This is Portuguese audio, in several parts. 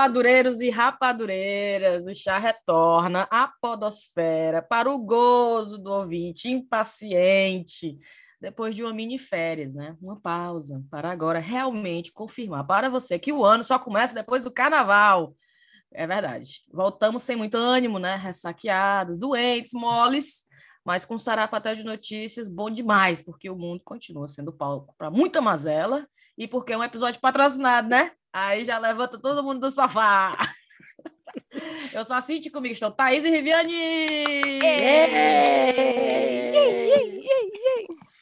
Rapadureiros e rapadureiras, o chá retorna à podosfera para o gozo do ouvinte impaciente, depois de uma mini férias, né? Uma pausa para agora realmente confirmar para você que o ano só começa depois do carnaval. É verdade. Voltamos sem muito ânimo, né? Ressaqueados, doentes, moles, mas com sarapatel de notícias bom demais, porque o mundo continua sendo palco para muita mazela e porque é um episódio patrocinado, né? Aí já levanta todo mundo do sofá. Eu sou a Cinti, comigo estou Thaís e Riviane!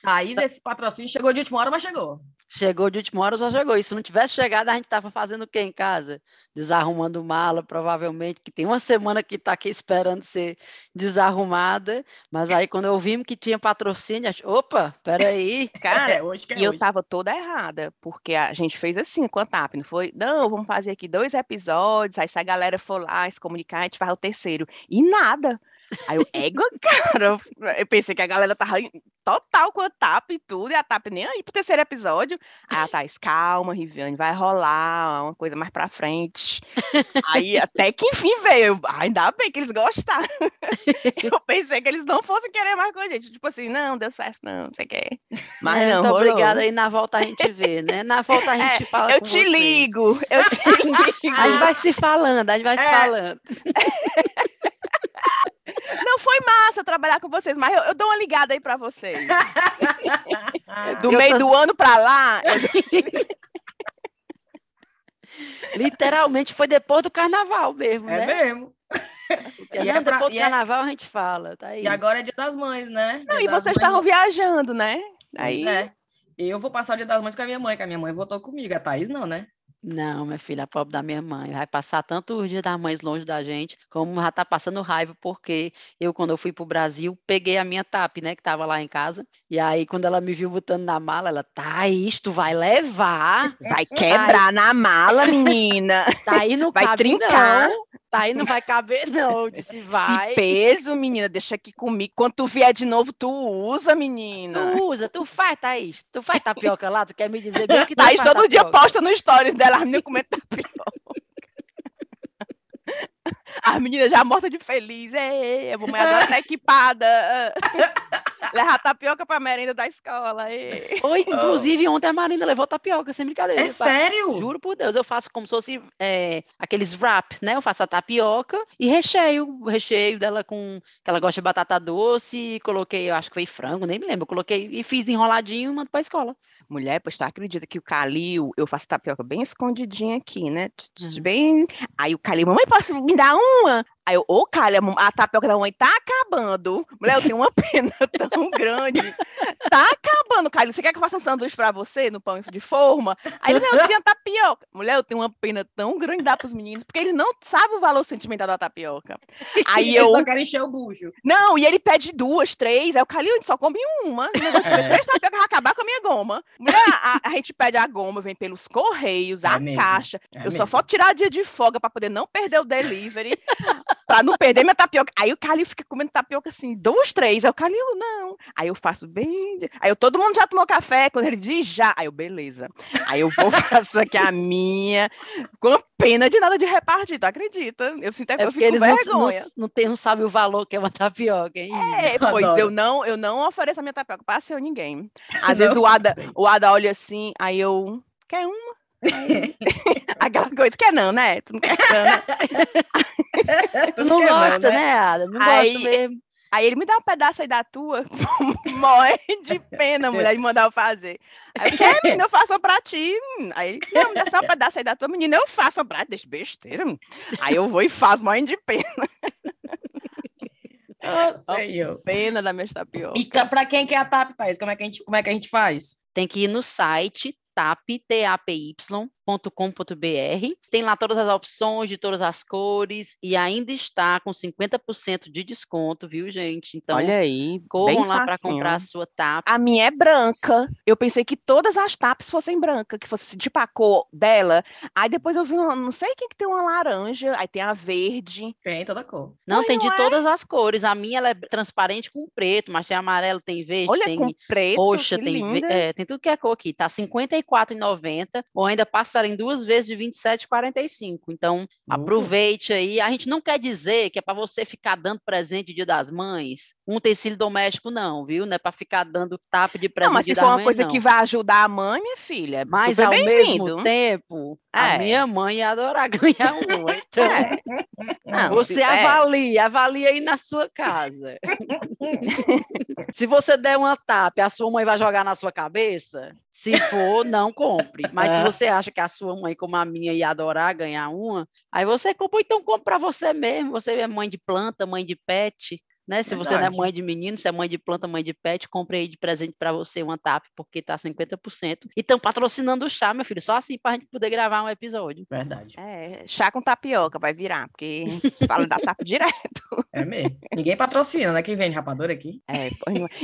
Thaís, esse patrocínio chegou de última hora, mas chegou. Chegou de última hora, já chegou. E se não tivesse chegado, a gente estava fazendo o quê em casa? Desarrumando mala, provavelmente, que tem uma semana que está aqui esperando ser desarrumada. Mas aí, quando eu vimos que tinha patrocínio, acho, opa, peraí. Cara, é, hoje que é e hoje. eu estava toda errada, porque a gente fez assim com a TAP, não foi? Não, vamos fazer aqui dois episódios, aí se a galera for lá se comunicar, a gente faz o terceiro. E nada. Aí eu, égua, cara, eu pensei que a galera tava total com a TAP e tudo, e a TAP nem aí pro terceiro episódio. Aí a Thais, calma, Riviane, vai rolar uma coisa mais pra frente. aí até que enfim veio, ainda bem que eles gostaram. eu pensei que eles não fossem querer mais com a gente, tipo assim, não, deu certo, não, não sei o que. Mas é, não, muito obrigada, aí na volta a gente vê, né? Na volta a é, gente é, fala Eu te ligo, eu te ligo. a gente vai se falando, a gente vai é. se falando. Não foi massa trabalhar com vocês, mas eu, eu dou uma ligada aí para vocês. do eu meio do ano para lá. Literalmente foi depois do carnaval mesmo, é né? mesmo. Porque não, é pra, depois do é carnaval é... a gente fala, tá aí. E agora é dia das mães, né? Não, e vocês estavam viajando, né? Aí... é. Eu vou passar o dia das mães com a minha mãe, que a minha mãe votou comigo. A Thaís não, né? Não, minha filha, a pobre da minha mãe. Vai passar tanto os dias das mães longe da gente, como já tá passando raiva, porque eu, quando eu fui pro Brasil, peguei a minha TAP, né, que tava lá em casa. E aí, quando ela me viu botando na mala, ela, tá, isto vai levar. Vai quebrar na mala, menina. Tá aí no vai trincar. Não. Tá aí, não vai caber, não. Disse, vai. Esse peso, menina, deixa aqui comigo. Quando tu vier de novo, tu usa, menina. Tu usa, tu faz, Thaís. Tu faz tapioca lá, tu quer me dizer bem que tu Thaís todo tapioca. dia posta no stories dela, a menina comendo tapioca. A menina já morta de feliz. Ei, a mamãe agora tá equipada. Levar tapioca pra merenda da escola. Oi, inclusive, ontem a Marina levou tapioca, sem brincadeira. É sério? Juro por Deus, eu faço como se fosse é, aqueles wrap, né? Eu faço a tapioca e recheio, o recheio dela com que ela gosta de batata doce, coloquei, eu acho que foi frango, nem me lembro, eu coloquei e fiz enroladinho e mando pra escola. Mulher, pois tu acredita que o Calil, eu faço tapioca bem escondidinha aqui, né? Bem. Aí o Calil, mamãe, posso me dar uma? Aí eu, ô, Calha, a tapioca da mãe tá acabando. Mulher, eu tenho uma pena tão grande. Tá acabando, Calha. Você quer que eu faça um sanduíche pra você no pão de forma? Aí ele, não, eu tinha tapioca. Mulher, eu tenho uma pena tão grande de dar pros meninos, porque eles não sabem o valor sentimental da tapioca. Aí eu só quero encher o bucho. Não, e ele pede duas, três. Aí o Calil, a gente só come uma. É. Três tapioca vai acabar com a minha goma. Mulher, a, a gente pede a goma, vem pelos correios, é a mesmo. caixa. É eu mesmo. só falta tirar dia de folga pra poder não perder o delivery pra não perder minha tapioca. Aí o Calil fica comendo tapioca assim, duas, três. Aí o Calil, não. Aí eu faço bem. Aí eu, todo mundo já tomou café. Quando ele diz já. Aí eu, beleza. Aí eu vou fazer aqui a minha, com pena de nada de repartir, tu acredita? Eu sinto é eu fico eles vergonha. Não, não, não, tem, não sabe o valor que é uma tapioca, hein? É, pois adoro. eu não, eu não ofereço a minha tapioca para ser ninguém. Às vezes o Ada, o Ada olha assim, aí eu, quer uma? Aquela coisa, quer não, né? Tu não quer não, né? tu não, não gosta, não, né, Ada? Não aí, gosto mesmo. Aí ele me dá um pedaço aí da tua, morre de pena, mulher, de mandar eu fazer. Aí eu, quer, menina, eu faço pra ti. Aí ele, não, me dá um pedaço aí da tua, menina, eu faço pra ti, deixa besteira. Aí eu vou e faço, morrendo de pena. Nossa, eu. Pena da minha tapioca. E pra quem quer a TAP, Thaís, como é que a gente, como é que a gente faz? Tem que ir no site tap, tapy.com.br. Tem lá todas as opções de todas as cores e ainda está com 50% de desconto, viu, gente? Então, Olha aí, corram lá para comprar a sua tap. A minha é branca. Eu pensei que todas as taps fossem brancas, que fosse tipo a cor dela. Aí depois eu vi uma, não sei quem que tem uma laranja, aí tem a verde. Tem toda a cor. Não, tem de é? todas as cores. A minha ela é transparente com preto, mas tem amarelo, tem verde, Olha, tem preto, roxa, tem, é, tem tudo que é cor aqui. Tá 54,90 ou ainda passa em duas vezes de 27,45. Então, Ufa. aproveite aí. A gente não quer dizer que é para você ficar dando presente Dia das Mães, um utensílio doméstico, não, viu? Não é para ficar dando tapa de presente Não, mas se for uma coisa não. que vai ajudar a mãe, minha filha, Mas super ao mesmo tempo, a É. minha mãe ia adorar ganhar uma. Então, É. Não, você é. avalia, avalia aí na sua casa. Se você der uma tapa a sua mãe vai jogar na sua cabeça, se for, não compre. Mas se É. você acha que a sua mãe, como a minha, ia adorar ganhar uma, aí você compra, então compra para você mesmo. Você é mãe de planta, mãe de pet. Né? Se você não é Verdade. mãe de menino, se é mãe de planta, mãe de pet, compre aí de presente para você uma TAP, porque tá 50%. E estão patrocinando o chá, meu filho, só assim para a gente poder gravar um episódio. Verdade. É, chá com tapioca vai virar, porque fala da tapa direto. É mesmo. Ninguém patrocina, né? Quem vende rapadura aqui? É, é.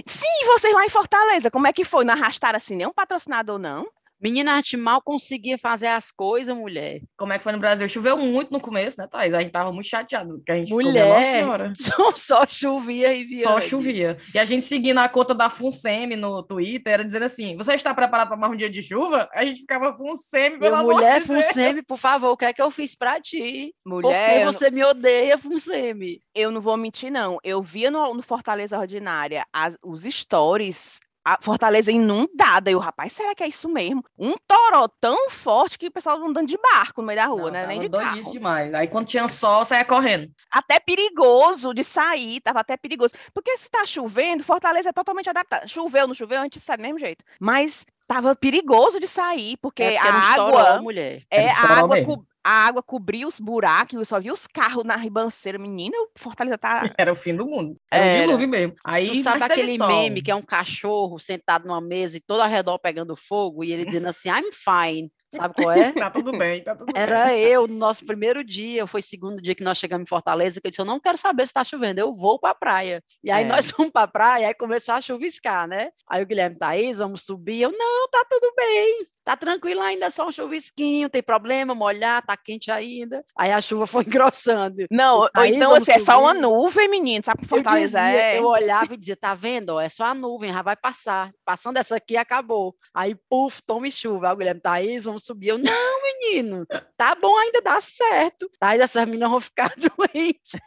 Sim, vocês lá em Fortaleza, como é que foi? Não arrastaram assim nenhum patrocinador, não? Menina, a gente mal conseguia fazer as coisas, mulher. Como é que foi no Brasil? Choveu muito no começo, né, Thaís? A gente tava muito chateado, porque a gente ficou, Mulher, Nossa Senhora. Só, só chovia e via. Só chovia. E a gente seguindo a conta da Funsemi no Twitter, era dizendo assim: você está preparado para mais um dia de chuva? A gente ficava Funsemi, pelo Meu amor mulher, de Deus. Funsemi, por favor, o que é que eu fiz pra ti? Mulher, Porque eu, você me odeia, Funsemi. eu não vou mentir, não. Eu via no, no Fortaleza Ordinária as- os stories, a Fortaleza inundada. E o rapaz, será que é isso mesmo? Um toró tão forte que o pessoal andando de barco no meio da rua, Não, né? Nem de carro. demais. Aí quando tinha sol, saia correndo. até perigoso de sair, tava até perigoso. Porque se tá chovendo, Fortaleza é totalmente adaptada. Choveu, não choveu, a gente sai do mesmo jeito. Mas tava perigoso de sair, porque, É porque a água. estouró, mulher. É, a água, a água cobria os buracos, eu só vi os carros na ribanceira. Menina, o Fortaleza tá. Era o fim do mundo. Era, um Era. dilúvio mesmo. Aí, Tu sabe aquele meme que é um cachorro sentado numa mesa e todo ao redor pegando fogo e ele dizendo assim, I'm fine. Sabe qual é? Tá tudo bem, tá tudo bem. Era eu, no nosso primeiro dia, foi segundo dia que nós chegamos em Fortaleza, que eu disse, eu não quero saber se está chovendo, eu vou para a praia. E aí É. nós fomos para a praia, aí começou a chuviscar, né? Aí o Guilherme, Thaís, vamos subir. Eu, não, tá tudo bem, tá tranquilo ainda, só um chuvisquinho, tem problema, molhar, tá quente ainda. Aí a chuva foi engrossando. Não, ou Aí então assim, é só uma nuvem, menino. Sabe que Eu, dizia, é? eu olhava e dizia, tá vendo? ó, É só a nuvem, já vai passar. Passando essa aqui, acabou. Aí, puf, tome chuva. Aí o Guilherme, Thaís, vamos subir. Eu, não, menino, tá bom, ainda dá certo. Aí essas meninas vão ficar doentes.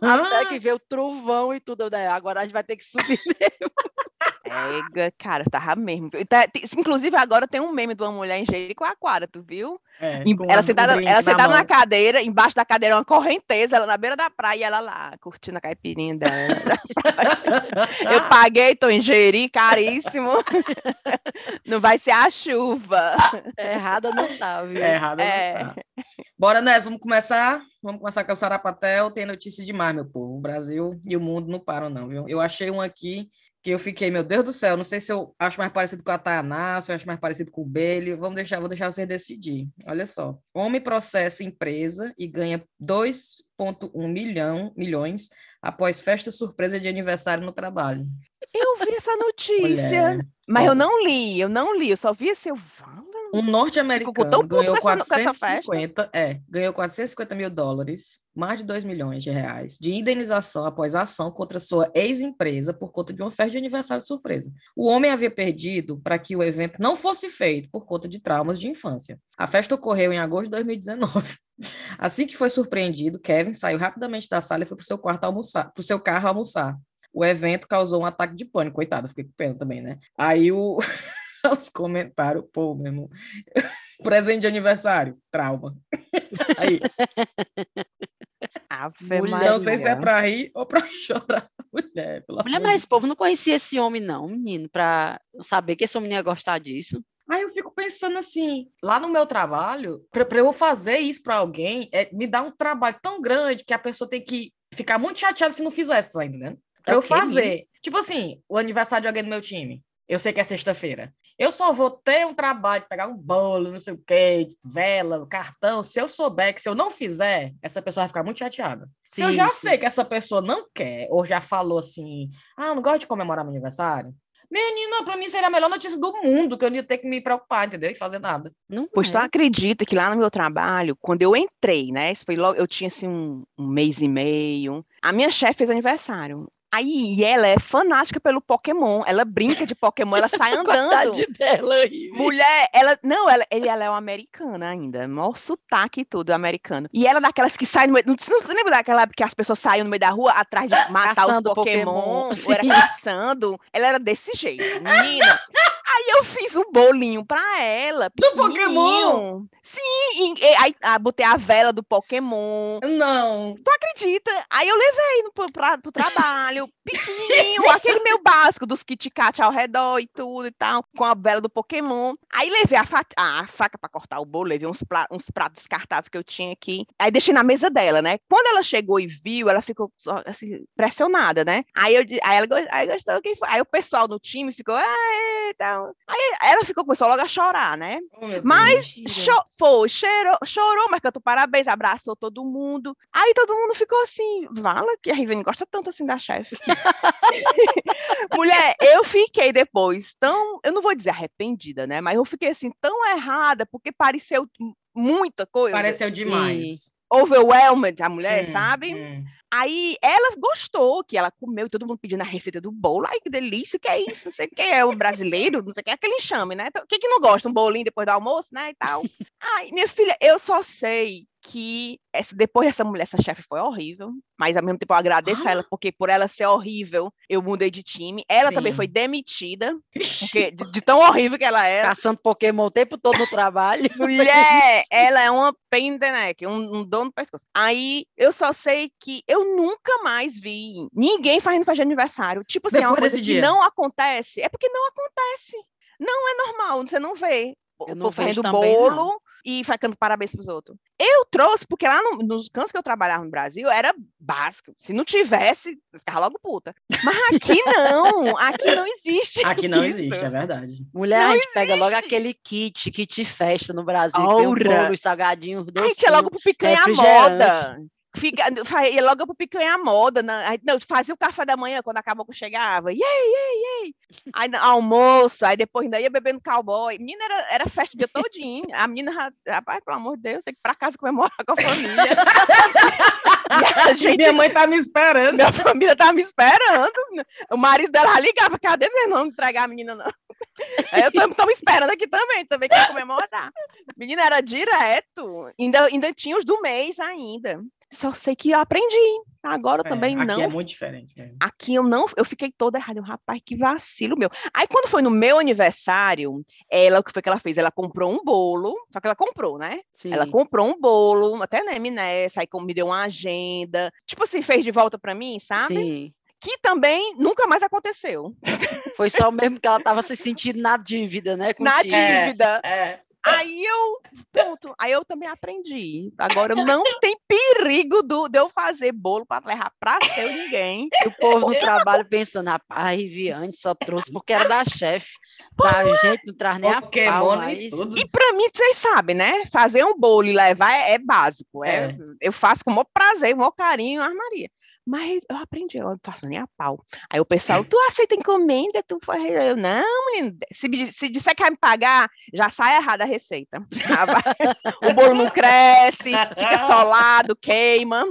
Até que veio o trovão e tudo. Eu, "É, agora a gente vai ter que subir mesmo. Ega, cara, tava mesmo. Tá- Inclusive, agora tem um meme de uma mulher em Jericoacoara, tu viu? É, com ela a- sentada, ela sentada na, mão. cadeira, embaixo da cadeira uma correnteza, ela na beira da praia e ela lá, curtindo a caipirinha dela. Eu paguei, tô em Jeri, caríssimo. Não vai ser a chuva. Errada não tá, viu? É não É. tá. Bora, Nés, vamos começar. Vamos começar com o Sarapatel. Tem notícia demais, meu povo. O Brasil e o mundo não param, não, viu? Eu achei um aqui que eu fiquei, meu Deus do céu, não sei se eu acho mais parecido com a Tayaná, se eu acho mais parecido com o Bailey. Vamos deixar, vou deixar vocês decidir. Olha só. Homem processa empresa e ganha 2,1 milhão, milhões após festa surpresa de aniversário no trabalho. Eu vi essa notícia, Mulher. mas eu Ó. não li, eu não li, eu só vi esse. Eu. Um norte-americano ganhou com essa- com essa 450, é, ganhou 450 mil dólares, mais de 2 milhões de reais, de indenização após ação contra sua ex-empresa por conta de uma festa de aniversário surpresa. O homem havia perdido para que o evento não fosse feito por conta de traumas de infância. A festa ocorreu em agosto de 2019. Assim que foi surpreendido, Kevin saiu rapidamente da sala e foi para o seu quarto almoçar, para o seu carro almoçar. O evento causou um ataque de pânico, coitado, fiquei com pena também, né? Aí o os comentários, pô, meu irmão, presente de aniversário, trauma. Aí, Mulher, não sei se é para rir ou para chorar, mulher, pelo Mulher, amor mas esse povo não conhecia esse homem, não, menino, pra saber que esse homem não ia gostar disso. Aí eu fico pensando assim, lá no meu trabalho, para eu fazer isso para alguém, é, me dá um trabalho tão grande que a pessoa tem que ficar muito chateada se não fizesse, tá entendendo? Pra É eu fazer. Tipo assim, o aniversário de alguém do meu time. Eu sei que é sexta-feira. Eu só vou ter um trabalho pegar um bolo, não sei o quê, vela, cartão. Se eu souber que se eu não fizer, essa pessoa vai ficar muito chateada. se eu Sim, já sim. sei que essa pessoa não quer, ou já falou assim, ah, eu não gosto de comemorar meu aniversário, menina, pra mim seria a melhor notícia do mundo, que eu não ia ter que me preocupar, entendeu? E fazer nada. Não Pois tu é. acredita que lá no meu trabalho, quando eu entrei, né? Isso foi logo, eu tinha assim um, um mês e meio. A minha chefe fez aniversário. Aí e ela é fanática pelo Pokémon. Ela brinca de Pokémon, ela sai andando. dela aí. Mulher, ela. Não, ela, ele, ela é uma americana ainda. Mó sotaque e tudo, americano. E ela é daquelas que sai no meio. Não, não lembra daquela época que as pessoas saíam no meio da rua atrás de matar Caçando os Pokémon? Pokémon, ou era caçando. Ela era desse jeito. Menina. Aí eu fiz um bolinho pra ela. Do Pokémon? Sim, e, e, aí ah, botei a vela do Pokémon. Não. Tu acredita? Aí eu levei no, pro, pra, pro trabalho, pequenininho, aquele meu básico dos Kit Kat ao redor e tudo e tal, com a vela do Pokémon. Aí levei a, fa a faca pra cortar o bolo, levei uns, uns pratos descartáveis que eu tinha aqui. Aí deixei na mesa dela, né? Quando ela chegou e viu, ela ficou assim, pressionada, né? Aí, eu, aí ela aí gostou, quem foi? Aí o pessoal do time ficou, ah, tal. Aí ela ficou, começou logo a chorar, né? Oh, Mas cho- foi, cheirou, chorou, mas cantou parabéns, abraçou todo mundo. Aí todo mundo ficou assim, vala que a Rivene gosta tanto assim da chefe. Mulher, eu fiquei depois tão, eu não vou dizer arrependida, né? Mas eu fiquei assim tão errada porque pareceu muita coisa. Pareceu demais. Overwhelmed, a mulher, Hum, sabe? hum. Aí ela gostou, que ela comeu, e todo mundo pedindo a receita do bolo. Ai, que delícia, o que é isso? Não sei o que é o brasileiro, não sei o que é aquele enxame, né? Então, quem que não gosta? Um bolinho depois do almoço, né? E tal. Ai, minha filha, eu só sei que essa, depois dessa mulher, essa chefe foi horrível, mas ao mesmo tempo eu agradeço a ela, porque por ela ser horrível, eu mudei de time. Ela também Sim. foi demitida, porque de, de tão horrível que ela era. Caçando Pokémon o tempo todo no trabalho. Mulher, ela é uma pain in the neck, um, um dor no pescoço. Aí eu só sei que eu nunca mais vi ninguém fazendo festa de aniversário. Tipo assim, é uma Depois coisa que dia. não acontece. É porque não acontece. Não é normal, você não vê. O Eu não povo fazendo não. bolo e ficando parabéns pros outros. Eu trouxe, porque lá no- nos cantos que eu trabalhava no Brasil era básico. Se não tivesse, eu ficava logo puta. Mas aqui não, aqui não existe. Aqui não isso. existe, é verdade. Mulher, Não a gente pega logo existe. aquele kit, kit festa no Brasil. que Tem o Aura. bolo, os salgadinhos, Aí docinho. tinha logo pro picanha moda. Fica, ia logo pro picanha moda. Na, aí, não, fazia o café da manhã quando a cabocla chegava. Yay. Aí na- almoço, aí depois ainda ia bebendo cowboy. Menina, era, era festa o dia todinho. A menina, ra- rapaz, pelo amor de Deus, tem que ir pra casa comemorar com a família. e a gente, Minha mãe tá me esperando. minha família tava me esperando. O marido dela ligava, cadê você não entregar a menina, não? Aí eu tô, tô me esperando aqui também, também quer comemorar. Menina, era direto. Ainda, ainda tinha os do mês ainda. Só sei que eu aprendi. Agora É, também aqui não. é muito diferente. mesmo. Aqui eu não, eu fiquei toda errada. Eu, rapaz, que vacilo meu. Aí quando foi no meu aniversário, ela, o que foi que ela fez? Ela comprou um bolo, só que ela comprou, né? Sim. Ela comprou um bolo, até na M&S, aí me deu uma agenda. Tipo assim, fez de volta pra mim, sabe? Sim. Que também nunca mais aconteceu. Foi só mesmo que ela tava se sentindo na dívida, né? Na contigo. É. dívida. É, Aí eu, pronto, aí eu também aprendi. Agora não tem perigo do, de eu fazer bolo para levar pra seu ninguém. E o povo no trabalho pensando, rapaz, a Riviane só trouxe porque era da chefe. Da gente não traz nem a Pokémon pau, e mas... E para mim, vocês sabem, né? Fazer um bolo e levar é, é básico. É, É. Eu faço com o maior prazer, o maior carinho, armaria. Mas eu aprendi, eu não faço nem a pau. Aí o pessoal, tu aceita encomenda? Tu faz. Eu, não, menino, se, se disser que vai me pagar, já sai errada a receita. O bolo não cresce, fica solado, queima.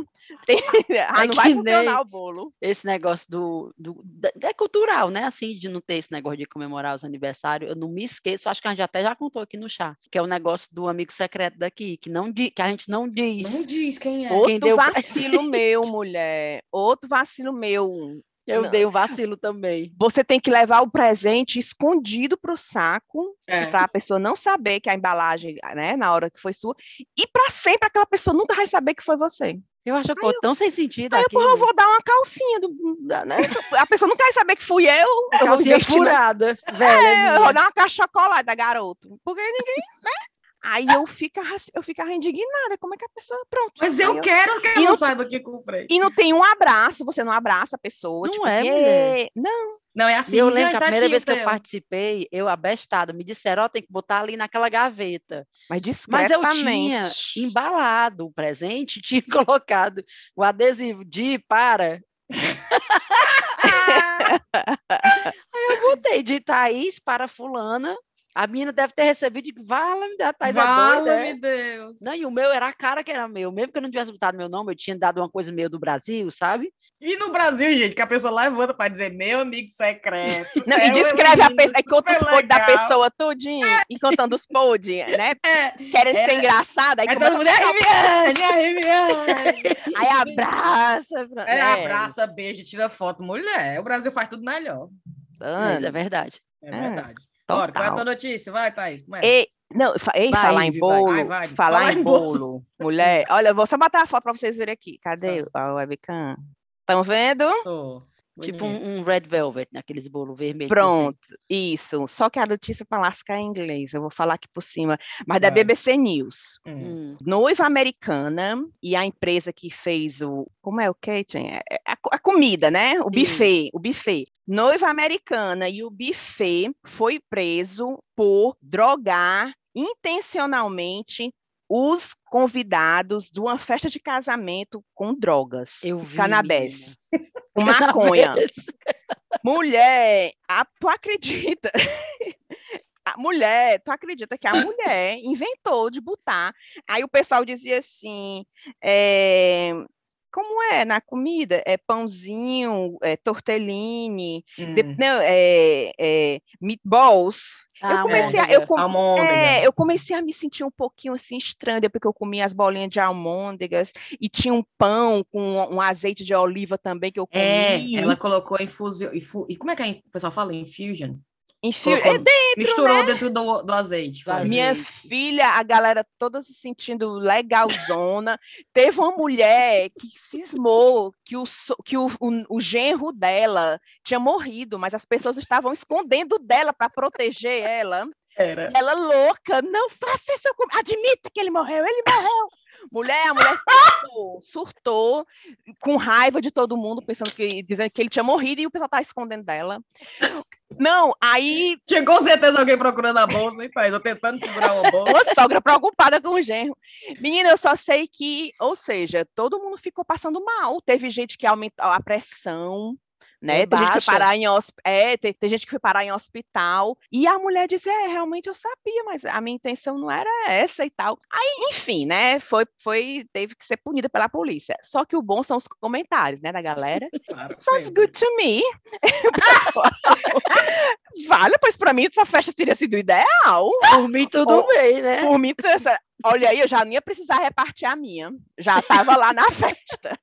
Tem- ah, É não vai que funcionar o bolo. esse negócio do, do é cultural, né? Assim, de não ter esse negócio de comemorar os aniversários. Eu não me esqueço, acho que a gente até já contou aqui no chá, que é o negócio do amigo secreto daqui, que não di- que a gente não diz. Não diz quem é. Outro deu vacilo meu, mulher. Outro vacilo meu. Eu não. dei o vacilo também. Você tem que levar o presente escondido pro saco, É. para a pessoa não saber que a embalagem, né, na hora que foi sua, e para sempre aquela pessoa nunca vai saber que foi você. Eu acho que eu tão sem sentido Aí eu, aquilo. eu vou dar uma calcinha, do, né? A pessoa nunca vai saber que fui eu. Eu calcinha furada, velha. É, eu vou dar uma caixa de chocolate da garoto. Porque ninguém, né? Aí eu ficava, eu ficava indignada. Como é que a pessoa. Pronto. Mas Aí eu quero que ela eu- saiba que comprei. E não tem um abraço, você não abraça a pessoa. Não tipo é, assim, mulher. Não, Não, é E assim. eu "Ai, lembro que a tá primeira vez que eu teu." participei, eu abestada, me disseram, ó, tem que botar ali naquela gaveta. mas Mas eu discretamente. tinha embalado o presente, tinha colocado o adesivo de para. Aí eu botei de Thaís para fulana A menina deve ter recebido e vala-me da Thais é Fala, doida. meu é. Deus. Não, e o meu era a cara que era meu. Mesmo que eu não tivesse botado meu nome, eu tinha dado uma coisa meio do Brasil, sabe? E no Brasil, gente, que a pessoa levanta para dizer meu amigo secreto. Não, É e descreve a pessoa, aí conta os podres da pessoa tudinho, e contando os podres, né? É, Querendo É. ser engraçada, aí, é todo mundo, é Riviane, é Riviane. aí abraça. É, abraça, beija, tira foto. Mulher, o Brasil faz tudo melhor. É verdade. É É, verdade. Bora, qual é a total. tua notícia? Vai, Thaís. Começa. E, não, ei, Vai, falar em bolo, Vai, vai. falar Falar em bolo. bolo, mulher. Olha, eu vou só botar a foto para vocês verem aqui. Cadê a webcam? Estão vendo? Tô. Tipo um, um red velvet, naqueles bolos vermelhos. Pronto, isso. Só que a notícia para lascar é em inglês. Eu vou falar aqui por cima, mas da. BBC News. Hum. Noiva americana e a empresa que fez o. Como é o catering? É- é A, co- a comida, né? O buffet. O buffet. Noiva americana e o buffet foi preso por drogar intencionalmente os convidados de uma festa de casamento com drogas. Eu vi, Cannabis. menina. Com maconha. Cannabis. Mulher, a- tu acredita? A mulher, tu acredita que a mulher inventou de botar? Aí o pessoal dizia assim, é, como é na comida? É pãozinho, é tortellini, de- Hum. não, é, é, meatballs. Ah, eu comecei a, eu, almôndega. com- é, eu comecei a me sentir um pouquinho assim estranha, porque eu comia as bolinhas de almôndegas e tinha um pão com um, um azeite de oliva também que eu É, comia. ela colocou infusão. Infu... E como é que é, o pessoal fala? Infusion? Enfim, Colocou- é dentro, Misturou dentro do, do azeite. Do. Minha azeite. filha, a galera toda se sentindo legalzona. Teve uma mulher que cismou que, o, que o, o, o genro dela tinha morrido, mas as pessoas estavam escondendo dela para proteger ela. Era. E ela louca, não faça isso, com- admita que ele morreu, ele morreu. Mulher, a mulher surtou, surtou, com raiva de todo mundo, pensando que, dizendo que ele tinha morrido e o pessoal estava escondendo dela. Não, aí Tinha com certeza alguém procurando a bolsa, hein, pai? Eu tentando segurar uma bolsa. Outra sogra preocupada com o genro. Menina, eu só sei que, ou seja, todo mundo ficou passando mal. Teve gente que aumentou a pressão, né? Foi Tem gente que baixa. foi parar em é, tem, tem gente que foi parar em hospital. E a mulher disse: É, realmente eu sabia, mas a minha intenção não era essa e tal. Aí, enfim, né? Foi, foi, teve que ser punida pela polícia. Só que o bom são os comentários, né, da galera. Claro, Sounds sempre. good to me. vale, pois para mim essa festa teria sido ideal. Por mim, tudo Ou- bem, né? Por mim, essa- olha aí, eu já não ia precisar repartir a minha. Já estava lá na festa.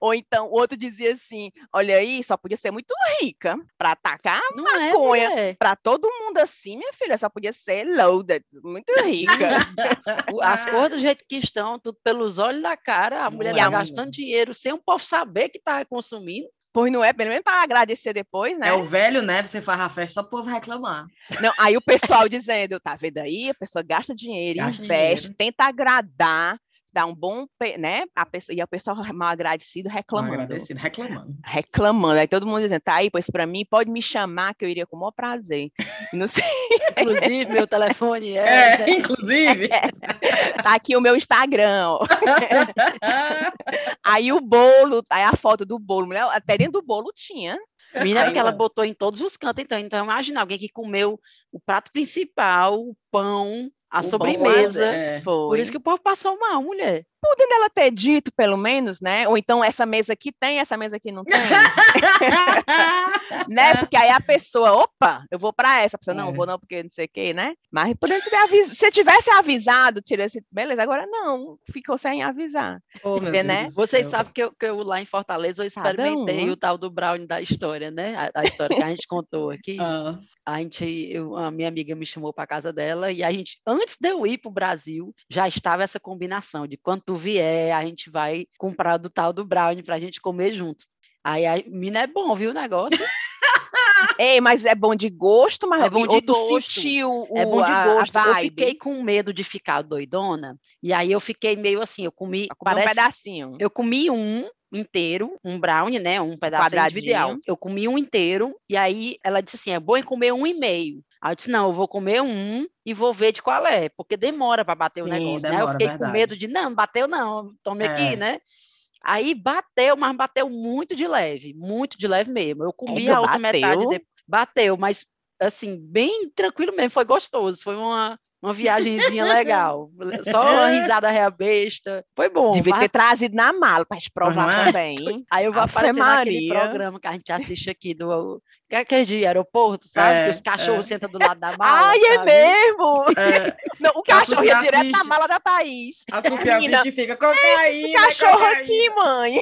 Ou então, o outro dizia assim: olha aí, só podia ser muito rica para atacar Não é, maconha. mulher. para todo mundo assim, minha filha, só podia ser loaded, muito rica. As cores do jeito que estão, tudo pelos olhos da cara, a mulher é, tá mulher. gastando dinheiro sem o povo saber que tá consumindo. Pois não é, pelo menos para agradecer depois, né? É o velho, né? Você faz a festa só o povo reclamar. Não, aí o pessoal dizendo, tá vendo aí? A pessoa gasta dinheiro, Gasta investe, dinheiro. tenta agradar, dá um bom, né? A pessoa, e o pessoal mal agradecido Mal reclamando. agradecido, reclamando. reclamando. Aí todo mundo dizendo, tá aí, pois para mim pode me chamar que eu iria com o maior prazer. Inclusive, meu telefone é. É, inclusive. tá aqui o meu Instagram. Aí o bolo, aí a foto do bolo, mulher, até dentro do bolo tinha. Menina, porque ela botou em todos os cantos, então. Então, imagina alguém que comeu o prato principal, o pão, a O pão sobremesa. É. Foi. Por isso que o povo passou mal, mulher. Podendo ela ter dito, pelo menos, né? Ou então essa mesa aqui tem, essa mesa aqui não tem. né? Porque aí a pessoa, opa, eu vou para essa, a pessoa, não, É. vou não, porque não sei o quê, né? Mas poderia ter avisado. Se tivesse avisado, tivesse, beleza, agora não, ficou sem avisar. Oh, Porque, né? Vocês sabem que eu, que eu lá em Fortaleza eu experimentei uma. o tal do brownie da história, né? A, a história que a gente contou aqui. Ah, A gente, eu- a minha amiga me chamou para casa dela e a gente, antes de eu ir para o Brasil, já estava essa combinação de quando tu vier, a gente vai comprar do tal do brownie para a gente comer junto. Aí a mina é bom, viu o negócio? Ei, mas é bom de gosto, mas É bom de gosto. sentiu o, É bom de a- a gosto. Eu fiquei com medo de ficar doidona, e aí eu fiquei meio assim, eu comi, Comer um parece, pedacinho. eu comi um inteiro, um brownie, né, um pedaço individual. Eu comi um inteiro, e aí ela disse assim, é bom em comer um e meio. Aí eu disse, não, eu vou comer um e vou ver de qual é, porque demora para bater o Sim, negócio, né? Eu demora, fiquei com verdade. medo de, não, bateu não, tome É. aqui, né? Aí bateu, mas bateu muito de leve, muito de leve mesmo. Eu comi a outra metade bateu? de... Bateu, mas assim, bem tranquilo mesmo, foi gostoso, foi uma, uma viagemzinha legal. Só uma risada real besta. Foi bom. Devia mas- ter trazido na mala para provar Não é? também. Aí eu vou Ave aparecer naquele programa que a gente assiste aqui do. Que é aquele de aeroporto, sabe? É, que os cachorros é. sentam do lado da mala. Ai, é sabe? mesmo! É, Não, o cachorro ia Sofia direto na assiste. mala da Thaís. a Sofia assiste e fica cocaína, Cachorro cocaína. aqui, mãe.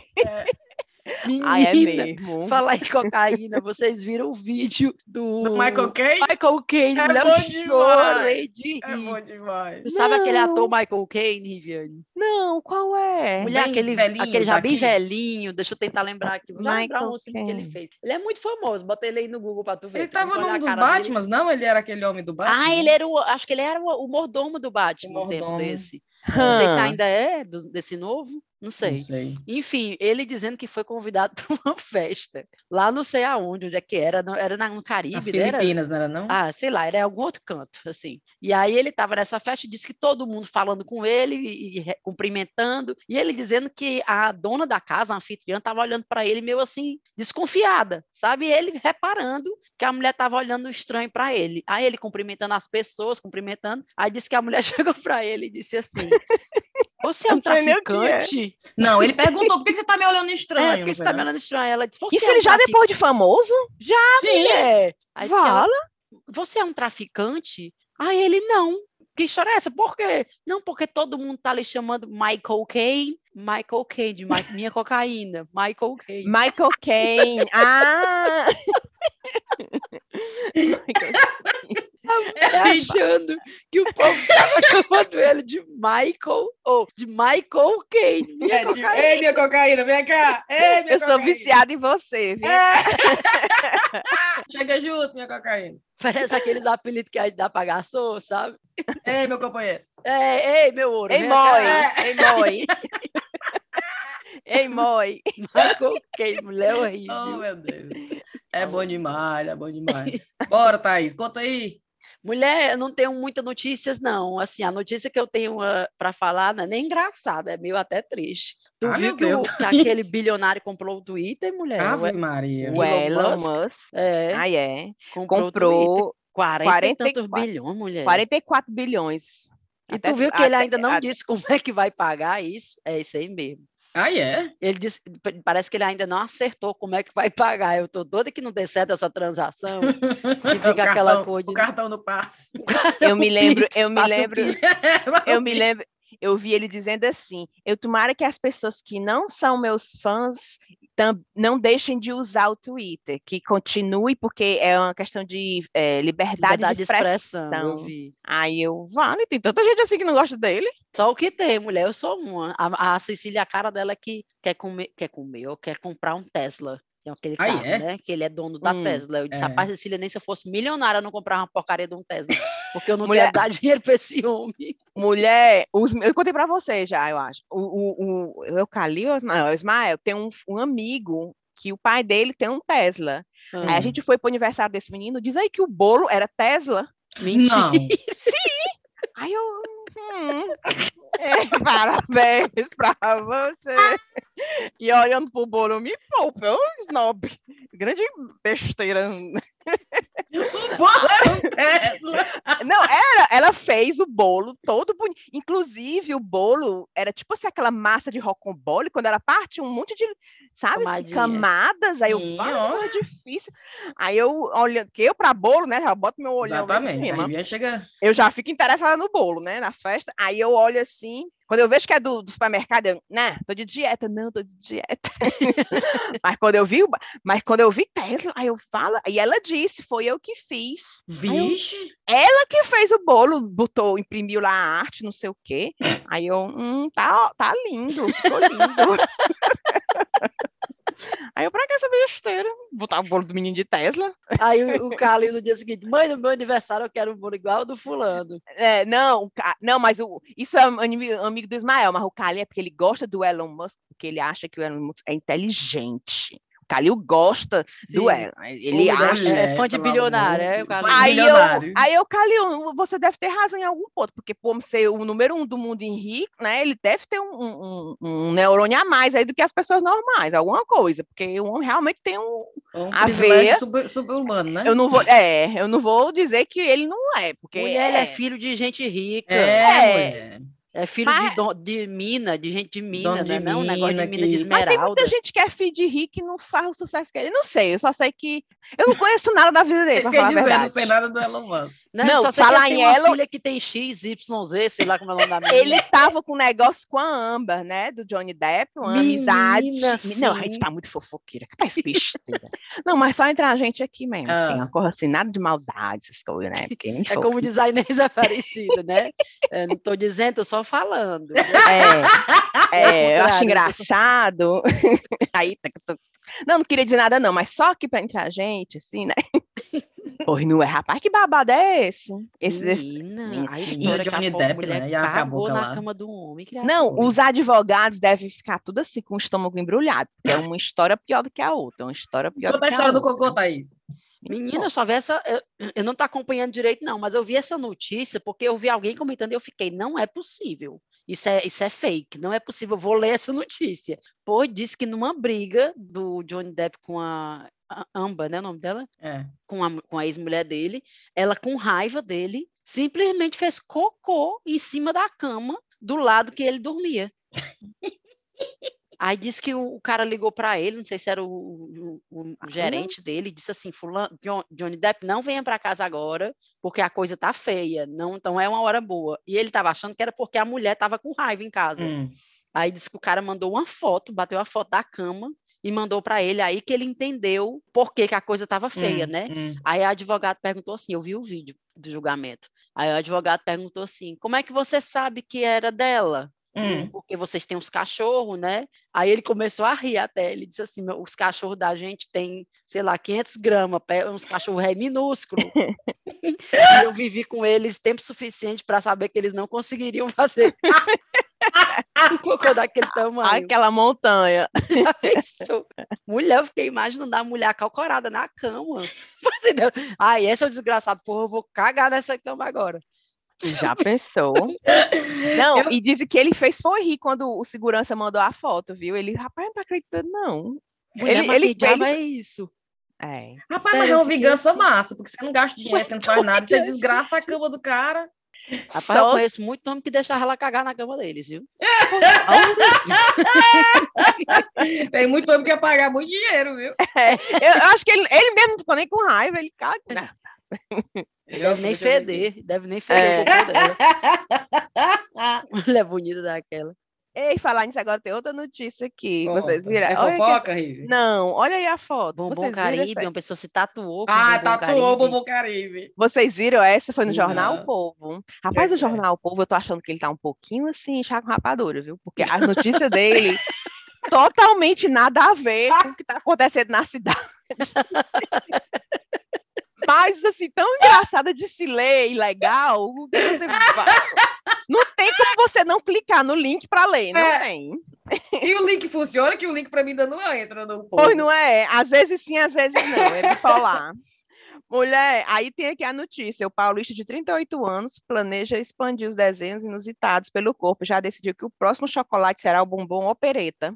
Menina, Ai, é mesmo. falar em cocaína, vocês viram o vídeo do, Do Michael Caine? Michael Caine, É demais. chorei de rir. É bom demais. Tu sabe aquele Não. ator Michael Caine, Riviane? Não, qual é? Mulher, bem aquele, velhinho aquele já bem velhinho, deixa eu tentar lembrar aqui. Vou lembrar Michael um filme que ele fez. Ele é muito famoso, bota ele aí no Google pra tu ver. Ele tu não tava num dos cara dele. Batmans, não? Ele era aquele homem do Batman? Ah, ele era o. Acho que ele era o, o mordomo do Batman, um tempo mordomo. desse. Não sei se ainda é do- desse novo. Não sei. Não sei. Enfim, ele dizendo que foi convidado para uma festa. Lá não sei aonde, onde é que era. Era na- no Caribe, As né? Era- Filipinas, não era não? Ah, sei lá, era em algum outro canto, assim. E aí ele estava nessa festa e disse que todo mundo falando com ele e, e cumprimentando, e ele dizendo que a dona da casa, a anfitriã, estava olhando para ele meio assim, desconfiada, sabe? E ele reparando que a mulher estava olhando estranho para ele. Aí ele cumprimentando as pessoas, cumprimentando, aí disse que a mulher chegou para ele e disse assim: Você é um é." traficante? Não, ele perguntou, por que você tá me olhando estranho? É, porque você tá não? me olhando estranho. Ela disse: Você Isso é um ele já traficante? depois de famoso? Sim, É. Aí que ela- Fala. você é um traficante? Aí ele, não. Que história é essa? Por quê? Não, porque todo mundo tá lhe chamando Michael Caine. Michael Caine, de Ma- minha cocaína. Michael Caine. Michael Caine. Ah! Michael Tá achando que o povo tava chamando ele de Michael, ou de Michael Caine. Minha É, cocaína. Ei, minha cocaína, vem cá. Ei, minha Eu sou cocaína. viciada em você? É. Chega junto, minha cocaína. Parece aqueles apelidos que a gente dá pra garçom, sabe? Ei, meu companheiro. É, ei, meu ouro. Ei, moi. cá. Ei, moi. Ei, moi. Michael Caine, mulher horrível. Oh, meu Deus. É bom demais, é bom demais. Bora, Thaís, conta aí. Mulher, eu não tenho muitas notícias, não. Assim, a notícia que eu tenho para falar não é nem engraçada, é meio até triste. Tu Ah, viu que, o- que aquele bilionário comprou o Twitter, mulher? Ave Maria. O Elon Musk. É, Ah, é. comprou. Comprou 40 e tantos 44. bilhões, mulher. 44 bilhões. E Até- tu viu que ele até- ainda não até- disse como é que vai pagar isso? É isso aí mesmo. Ah, é? Ele disse, parece que ele ainda não acertou como é que vai pagar. Eu tô doida que não dê certo essa transação. o, fica aquela cartão, coisa o de- cartão no passe. Eu me O lembro, Pix, eu me o lembro, Pix. eu me lembro, eu vi ele dizendo assim: eu tomara que as pessoas que não são meus fãs não deixem de usar o Twitter, que continue, porque é uma questão de eh, liberdade, Liberdade de de expressão, eu expressão. vi. Aí eu, vale, tem tanta gente assim que não gosta dele. Só o que tem, mulher, eu sou uma. A, a Cecília, a cara dela é que quer comer, quer comer, ou quer comprar um Tesla. Tem aquele Ah, carro, é? né? Que ele é dono da Hum, Tesla. Eu disse, é. rapaz, Cecília, nem se eu fosse milionária, eu não comprava uma porcaria de um Tesla. Porque eu não Mulher- quero dar dinheiro pra esse homem. Mulher, os, eu contei pra você já, eu acho. O, o, o, o Calil, não, o Ismael, tem um, um amigo que o pai dele tem um Tesla. Aí a Ah, gente foi pro aniversário desse menino, diz aí que o bolo era Tesla. Mentira. Não. Aí eu. hum, é, parabéns pra você. E olhando pro bolo, me poupa, é um snob. Grande besteira. Bora, um Tesla. Não, era, ela fez o bolo todo bonito. Inclusive, o bolo era tipo assim, aquela massa de rocambole, quando ela parte um monte de, sabe, assim, camadas. Aí eu, ó. é difícil. Aí eu, olhando, que eu pra bolo, né, já boto meu olhão em Exatamente. cima. Aí chegar. eu já fico interessada no bolo, né? Nas festas. Aí eu olho assim, quando eu vejo que é do, do supermercado, eu, né, tô de dieta, não, tô de dieta. mas quando eu vi, mas quando eu vi Tesla, aí eu falo, e ela disse, foi eu que fiz. Vixe. Ela que fez o bolo, botou, imprimiu lá a arte, não sei o quê. Aí eu, hum, tá, tá lindo, ficou lindo. Aí eu, pra que essa besteira? Botar o bolo do menino de Tesla? Aí o, o Carlinhos no dia seguinte, mãe, no meu aniversário eu quero um bolo igual ao do fulano. É, não, não, mas o, isso é um amigo do Ismael, mas o Kali é porque ele gosta do Elon Musk, porque ele acha que o Elon Musk é inteligente. Calil gosta do Sim. Ellen. Ele Ô, acha. mulher, é fã de bilionário, é. Aí eu, Milionário. aí eu, Calil, você deve ter razão em algum ponto, porque por ser o número um do mundo em rico, né, ele deve ter um, um, um- neurônio a mais aí do que as pessoas normais, alguma coisa, porque o homem realmente tem um, Um A ver- super- super-humano, né? eu não vou, é, eu não vou dizer que ele não é, porque Mulher, ele é é, filho de gente rica. É, É. mulher. É filho Mas- de, don- de mina, de gente de mina, Dono de né? Não, negócio de mina mina de que- Mas tem esmeralda. muita gente que é filho de rico e não faz o sucesso que ele. Não sei, eu só sei que. Eu não conheço nada da vida dele, Isso quer dizer, não sei nada do Elon Musk. Não, Não, só sei que ele tem em uma Elon- filha que tem X, Y, Z, sei lá como é o nome da menina. Ele tava com um negócio com a Amber, né? Do Johnny Depp, uma amizade. Menina, Não, a sim. gente tá muito fofoqueira. Que tá besteira. Não, mas só entre a gente aqui mesmo. Ah. Assim, uma coisa assim, nada de maldade, essas coisas, né? Porque, É como diz a Inês Aparecida, né? É, não tô dizendo, tô só falando. É, é, eu acho engraçado. Aí, tá- tá- não, não queria dizer nada, não, mas só aqui pra entre a gente, assim, né? Pois não é, rapaz, que babado é esse? Esse Menina, Menina, a história que Johnny Depp, mulher né? E a cagou cabocla na lá. cama do homem. Não, criatura. os advogados devem ficar tudo assim, com o estômago embrulhado, porque é uma história pior do que a outra, uma história pior Conta do a que a história do outra. Cocô, Thaís. Menina, eu só vi essa. Eu, eu não tô acompanhando direito, não, mas eu vi essa notícia porque eu vi alguém comentando e eu fiquei, não é possível. Isso é, isso é fake, não é possível. Eu vou ler essa notícia. Pois disse que numa briga do Johnny Depp com a, a Amber, né? O nome dela? É. Com a, com a ex-mulher dele, ela com raiva dele, simplesmente fez cocô em cima da cama do lado que ele dormia. Aí disse que o, o cara ligou para ele, não sei se era o, o- o- gerente dele, disse assim: Fulano, John- Johnny Depp, não venha para casa agora, porque a coisa tá feia, não, então é uma hora boa. E ele estava achando que era porque a mulher estava com raiva em casa. Hum. Aí disse que o cara mandou uma foto, bateu a foto da cama e mandou para ele, aí que ele entendeu por que, que a coisa estava feia, hum, né? hum. Aí a advogada perguntou assim: eu vi o vídeo do julgamento. Aí o advogado perguntou assim: como é que você sabe que era dela? Hum. Porque vocês têm uns cachorros, né? Aí ele começou a rir até. Ele disse assim: "Meu, os cachorros da gente têm, sei lá, 500 gramas, uns cachorros é minúsculos. e eu vivi com eles tempo suficiente para saber que eles não conseguiriam fazer um cocô daquele tamanho. Aquela montanha. Já pensou? Mulher, eu fiquei imaginando a mulher calcorada na cama. Ai, esse é o desgraçado, porra, eu vou cagar nessa cama agora. Já pensou? Não, Eu- e disse que ele fez foi rir quando o segurança mandou a foto, viu? Ele, rapaz, não tá acreditando, não. Mulher, Ele- mas ele- ele- é isso? É. Rapaz, mas Sério, é eu uma vingança assim. massa, porque você não gasta dinheiro, você não faz nada, você desgraça a cama do cara. Rapaz, eu Só- conheço muito homem que deixava ela cagar na cama deles, viu? Tem muito homem que quer pagar muito dinheiro, viu? Eu, eu acho que ele, ele mesmo não ficou nem com raiva, ele caga. Deve nem ver aqui. feder, deve nem feder É. Mulher bonita daquela. Ei, falar nisso agora, tem outra notícia aqui. Conta. Vocês viram? É Olha que- fofoca, Rive? Não, olha aí a foto. Viram, Caribe, essa- uma pessoa se tatuou com Ah, tatuou o. Bombom Caribe. Vocês viram essa? Foi no Jornal Não. O Povo. Rapaz, Que o que é? Jornal O Povo, eu tô achando que ele tá um pouquinho assim, chá com rapadura, viu? Porque as notícias dele totalmente nada a ver com o que tá acontecendo na cidade. Mas, assim, tão engraçada de se ler e legal, você não tem como você não clicar no link para ler, não É. tem. E o link funciona, que o link pra mim ainda não entra no povo. Pois não é? Às vezes sim, às vezes não. Ele só lá. Mulher, aí tem aqui a notícia. O paulista de 38 anos planeja expandir os desenhos inusitados pelo corpo. Já decidiu que o próximo chocolate será o bombom opereta.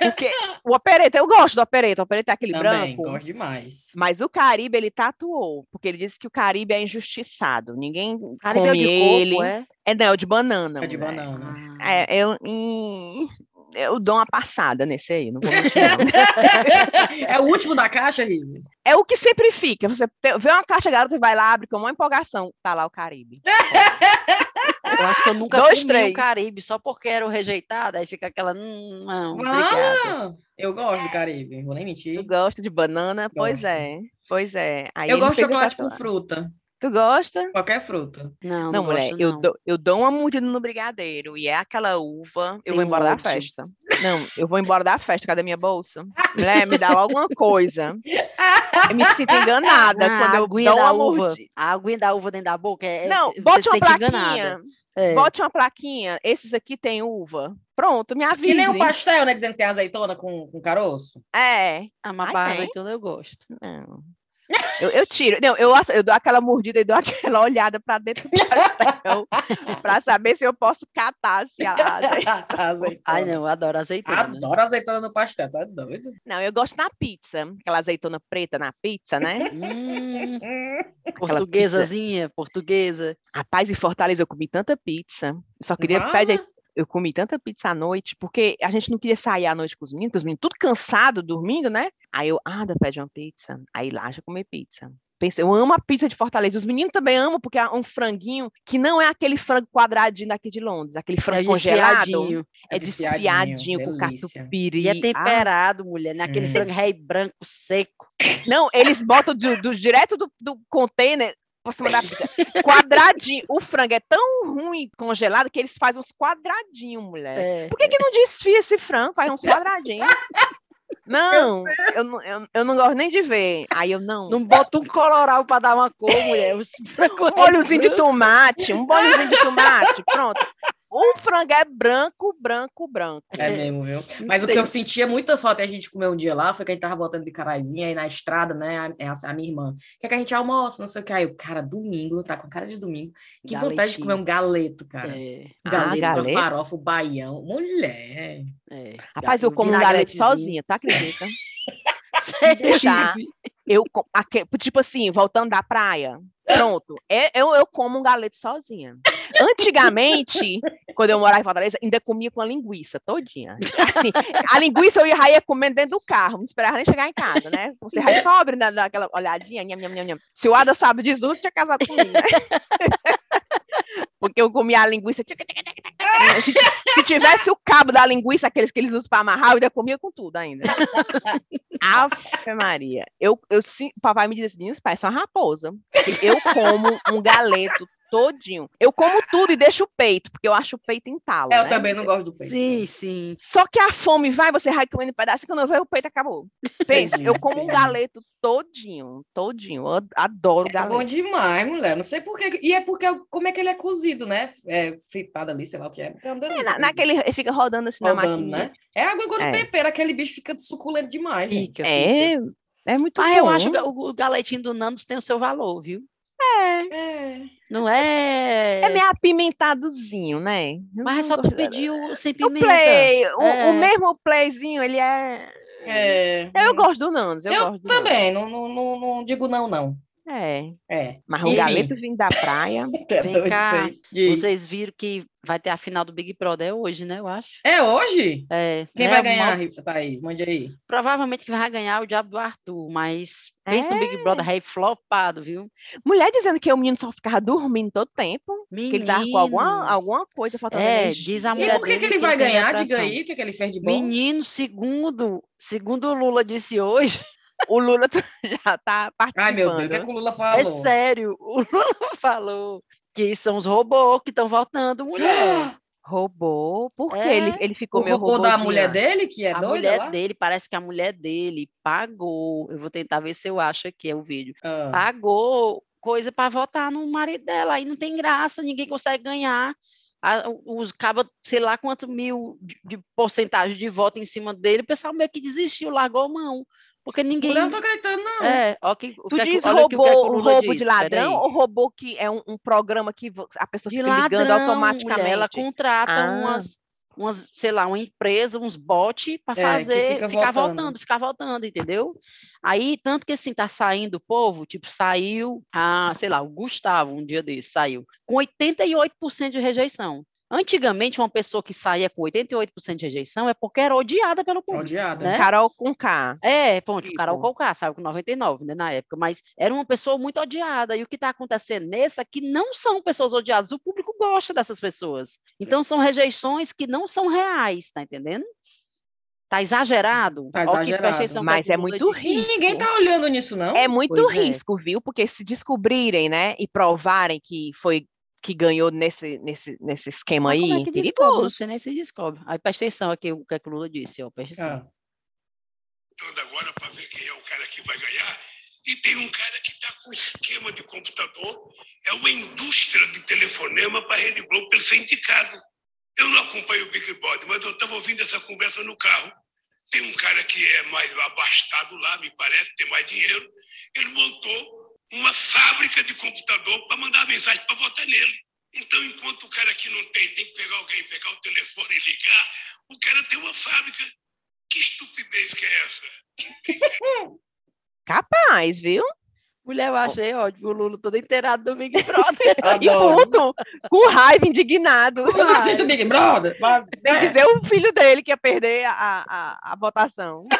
Porque o opereta, eu gosto do opereta. O opereta é aquele Também, branco. gosto demais. Mas o Caribe, ele tatuou. Porque ele disse que o Caribe é injustiçado. Ninguém Caribe é o come de coco, ele. é? É, não, é o de banana. É de mulher. banana. Ah. É, eu, hum, eu dou uma passada nesse aí, não vou mentir, não. é o último da caixa, Rive? É o que sempre fica. Você vê uma caixa garota e vai lá, abre com uma empolgação. Tá lá o Caribe. Eu acho que eu nunca Dois, comi três. um Caribe só porque era o rejeitado, aí fica aquela, hum, não, obrigada. Ah, eu gosto do Caribe, vou nem mentir. Tu gosta de banana? Pois Gosto. é. Pois é. Aí Eu gosto de chocolate com fruta. Tu gosta? Qualquer fruta. Não, Não, não, mulher, gosto, eu, não. dou, eu dou uma mordida no brigadeiro e é aquela uva. Eu Tem vou embora da festa. Não, eu vou embora da festa. Cadê minha bolsa? Mulher, me dá alguma coisa. Eu me sinto enganada Ah, quando eu dou uma uva. mordida. A aguinha da uva dentro da boca é. Não, você bote uma plaquinha. enganada. É. Bote uma plaquinha. Esses aqui tem uva. Pronto, me avise. Que nem um pastel, né? Dizendo que tem azeitona com, com caroço. É. Ah, barra tem? azeitona eu gosto. Não. Eu, eu tiro, não, eu, eu dou aquela mordida e dou aquela olhada para dentro do pastel para saber se eu posso catar se a aze- azeitona. Ai, não, eu adoro azeitona. Adoro azeitona no pastel, tá doido? Não, eu gosto na pizza, aquela azeitona preta na pizza, né? Hum, portuguesazinha, portuguesa. Rapaz, em Fortaleza eu comi tanta pizza. Eu só queria Vale. pedir. Eu comi tanta pizza à noite, porque a gente não queria sair à noite com os meninos, porque os meninos tudo cansado, dormindo, né? Aí eu, ah, pede uma pizza. Aí lá já comer pizza. Pensei, eu amo a pizza de Fortaleza. Os meninos também amam, porque é um franguinho que não é aquele frango quadradinho daqui de Londres, aquele frango É congelado. desfiadinho. É desfiadinho, com catupiry. E é Ah, temperado, mulher, né? Aquele Hum. frango rei branco seco. Não, eles botam do, do- direto do, do container por cima da pizza. Quadradinho. O frango é tão ruim congelado que eles fazem uns quadradinhos, mulher. É. Por que, que não desfia esse frango? Faz uns quadradinhos. Não, eu, não- eu, eu não gosto nem de ver. Aí eu não. Não bota um coloral pra dar uma cor, mulher. Um rei molhozinho de tomate, um molhozinho de tomate, pronto. O frango é branco, branco, branco. É mesmo, viu? Mas o que eu sentia muita falta e a gente comeu um dia lá foi que a gente tava voltando de caraizinha aí na estrada, né? A, a- a minha irmã. Quer que a gente almoça, não sei o que. Aí o cara, domingo, tá com cara de domingo. Que vontade de Galetinho. comer um galeto, cara. É, Ah, Galeto, com galeto? a farofa, o baião. Mulher. é. Rapaz, eu como um galeto sozinha, tu acredita? Tá. Eu, aque- tipo assim, voltando da praia, pronto, é- eu, eu como um galeto sozinha. Antigamente, quando eu morava em Fortaleza, ainda comia com a linguiça todinha. Assim, a linguiça eu ia, ia comendo dentro do carro, não esperava nem chegar em casa, né? Você já sobre, né, daquela olhadinha, nham, nham, nham. Se o Ada sabe disso, tinha casado comigo, né? Porque eu comia a linguiça. Se tivesse o cabo da linguiça, aqueles que eles usam para amarrar, eu ainda comia com tudo ainda. Ave Maria. Eu, eu, papai me disse, meninos, pai, é uma raposa. Eu como um galeto todinho. Eu como tudo e deixo o peito, porque eu acho o peito entalo. É, eu né? também não gosto do peito. Sim, sim. Só que a fome vai, você vai comendo um pedaço, e quando eu vejo o peito acabou. Pensa, eu como um galeto todinho, todinho. Eu adoro É galeto. bom demais, mulher. Não sei por quê. E é porque como é que ele é cozido, né? É fritado ali, sei lá o que é. É É, na- aquele naquele, ele fica rodando assim bicho na rodando, maquininha. né? É água quando É. tempera, aquele bicho fica suculento demais. Fica, fica. É, é muito Mas bom. eu acho que o, o galetinho do Nandos tem o seu valor, viu? É. Não é. É meio apimentadozinho, né? Eu Mas é só tu o sem O pimenta. play, o, o É. mesmo playzinho, ele é. É. Eu gosto do Nandos, eu, Eu gosto do também, não, não, não, digo não, não. É, É. mas o Enfim. galeto vindo da praia. É Vem cá. Vocês viram que vai ter a final do Big Brother é hoje, né? Eu acho. É hoje? É, Quem né, vai ganhar, mal- Thaís? Mande aí. Provavelmente quem vai ganhar é o Diabo do Arthur, mas pensa no Big Brother aí flopado, viu? Mulher dizendo que o menino só ficava dormindo todo tempo, que ele tava com alguma, Menino. alguma coisa faltando É, energia. diz a E mulher por que, que ele vai ganhar? Diga aí o que, que ele fez de bom. Menino, segundo, segundo o Lula disse hoje, O Lula já tá participando. Ai, meu Deus, o que, é que o Lula é falou? sério, o Lula falou que são os robôs que estão voltando, mulher. Roubou. Por quê? É. Ele, ele ficou O meio robô da mulher dele, que é a doida mulher lá? dele, parece que a mulher dele pagou, eu vou tentar ver se eu acho aqui é o vídeo, Ah. pagou coisa para votar no marido dela, aí não tem graça, ninguém consegue ganhar. A- os cabas, sei lá quanto mil de, de porcentagem de voto em cima dele, o pessoal meio que desistiu, largou a mão. Porque ninguém. Eu não tô acreditando, não. É, ó, que, o Tu que é que- diz o que é que robô, roubo disse, de ladrão ou robô que é um, um programa que a pessoa De fica ligando ladrão, automaticamente? mulher, ela contrata Ah. umas, umas, sei lá, uma empresa, uns bots para É, fazer, fica ficar votando. voltando, ficar voltando, entendeu? Aí, tanto que assim, tá saindo o povo, tipo, saiu, ah, sei lá, o Gustavo, um dia desse, saiu, com 88% de rejeição. Antigamente, uma pessoa que saía com 88% de rejeição é porque era odiada pelo público. Odiada. né? Carol com K. É, ponto, o Carol Tipo. Conká saiu com 99, né, na época, mas era uma pessoa muito odiada, e o que está acontecendo nessa é que não são pessoas odiadas, o público gosta dessas pessoas, então são rejeições que não são reais, tá entendendo? Tá exagerado? Tá exagerado. Mas é muito disse. E ninguém risco. tá olhando nisso, não? É muito Pois é. risco, viu? Porque se descobrirem, né, e provarem que foi que ganhou nesse, nesse, nesse esquema Mas aí, como é que descobre? Perigoso. sei nem se descobre. Aí presta atenção aqui o que, é que o Lula disse, ó, presta atenção. Ah. agora para ver quem é o cara que vai ganhar. E tem um cara que está com esquema de computador, é uma indústria de telefonema para a Rede Globo para ele ser indicado. Eu não acompanho o Big Brother, mas eu estava ouvindo essa conversa no carro. Tem um cara que é mais abastado lá, me parece, tem mais dinheiro. Ele montou uma fábrica de computador para mandar mensagem para votar nele. Então, enquanto o cara que não tem, tem que pegar alguém, pegar o telefone e ligar, o cara tem uma fábrica. Que estupidez que é essa? Capaz, viu? Mulher, eu achei ótimo o Lula todo inteirado do Big Brother. E puto, com raiva, indignado. Eu não assisto Big Brother. mas- Tem que dizer o filho dele que ia perder a, a, a votação.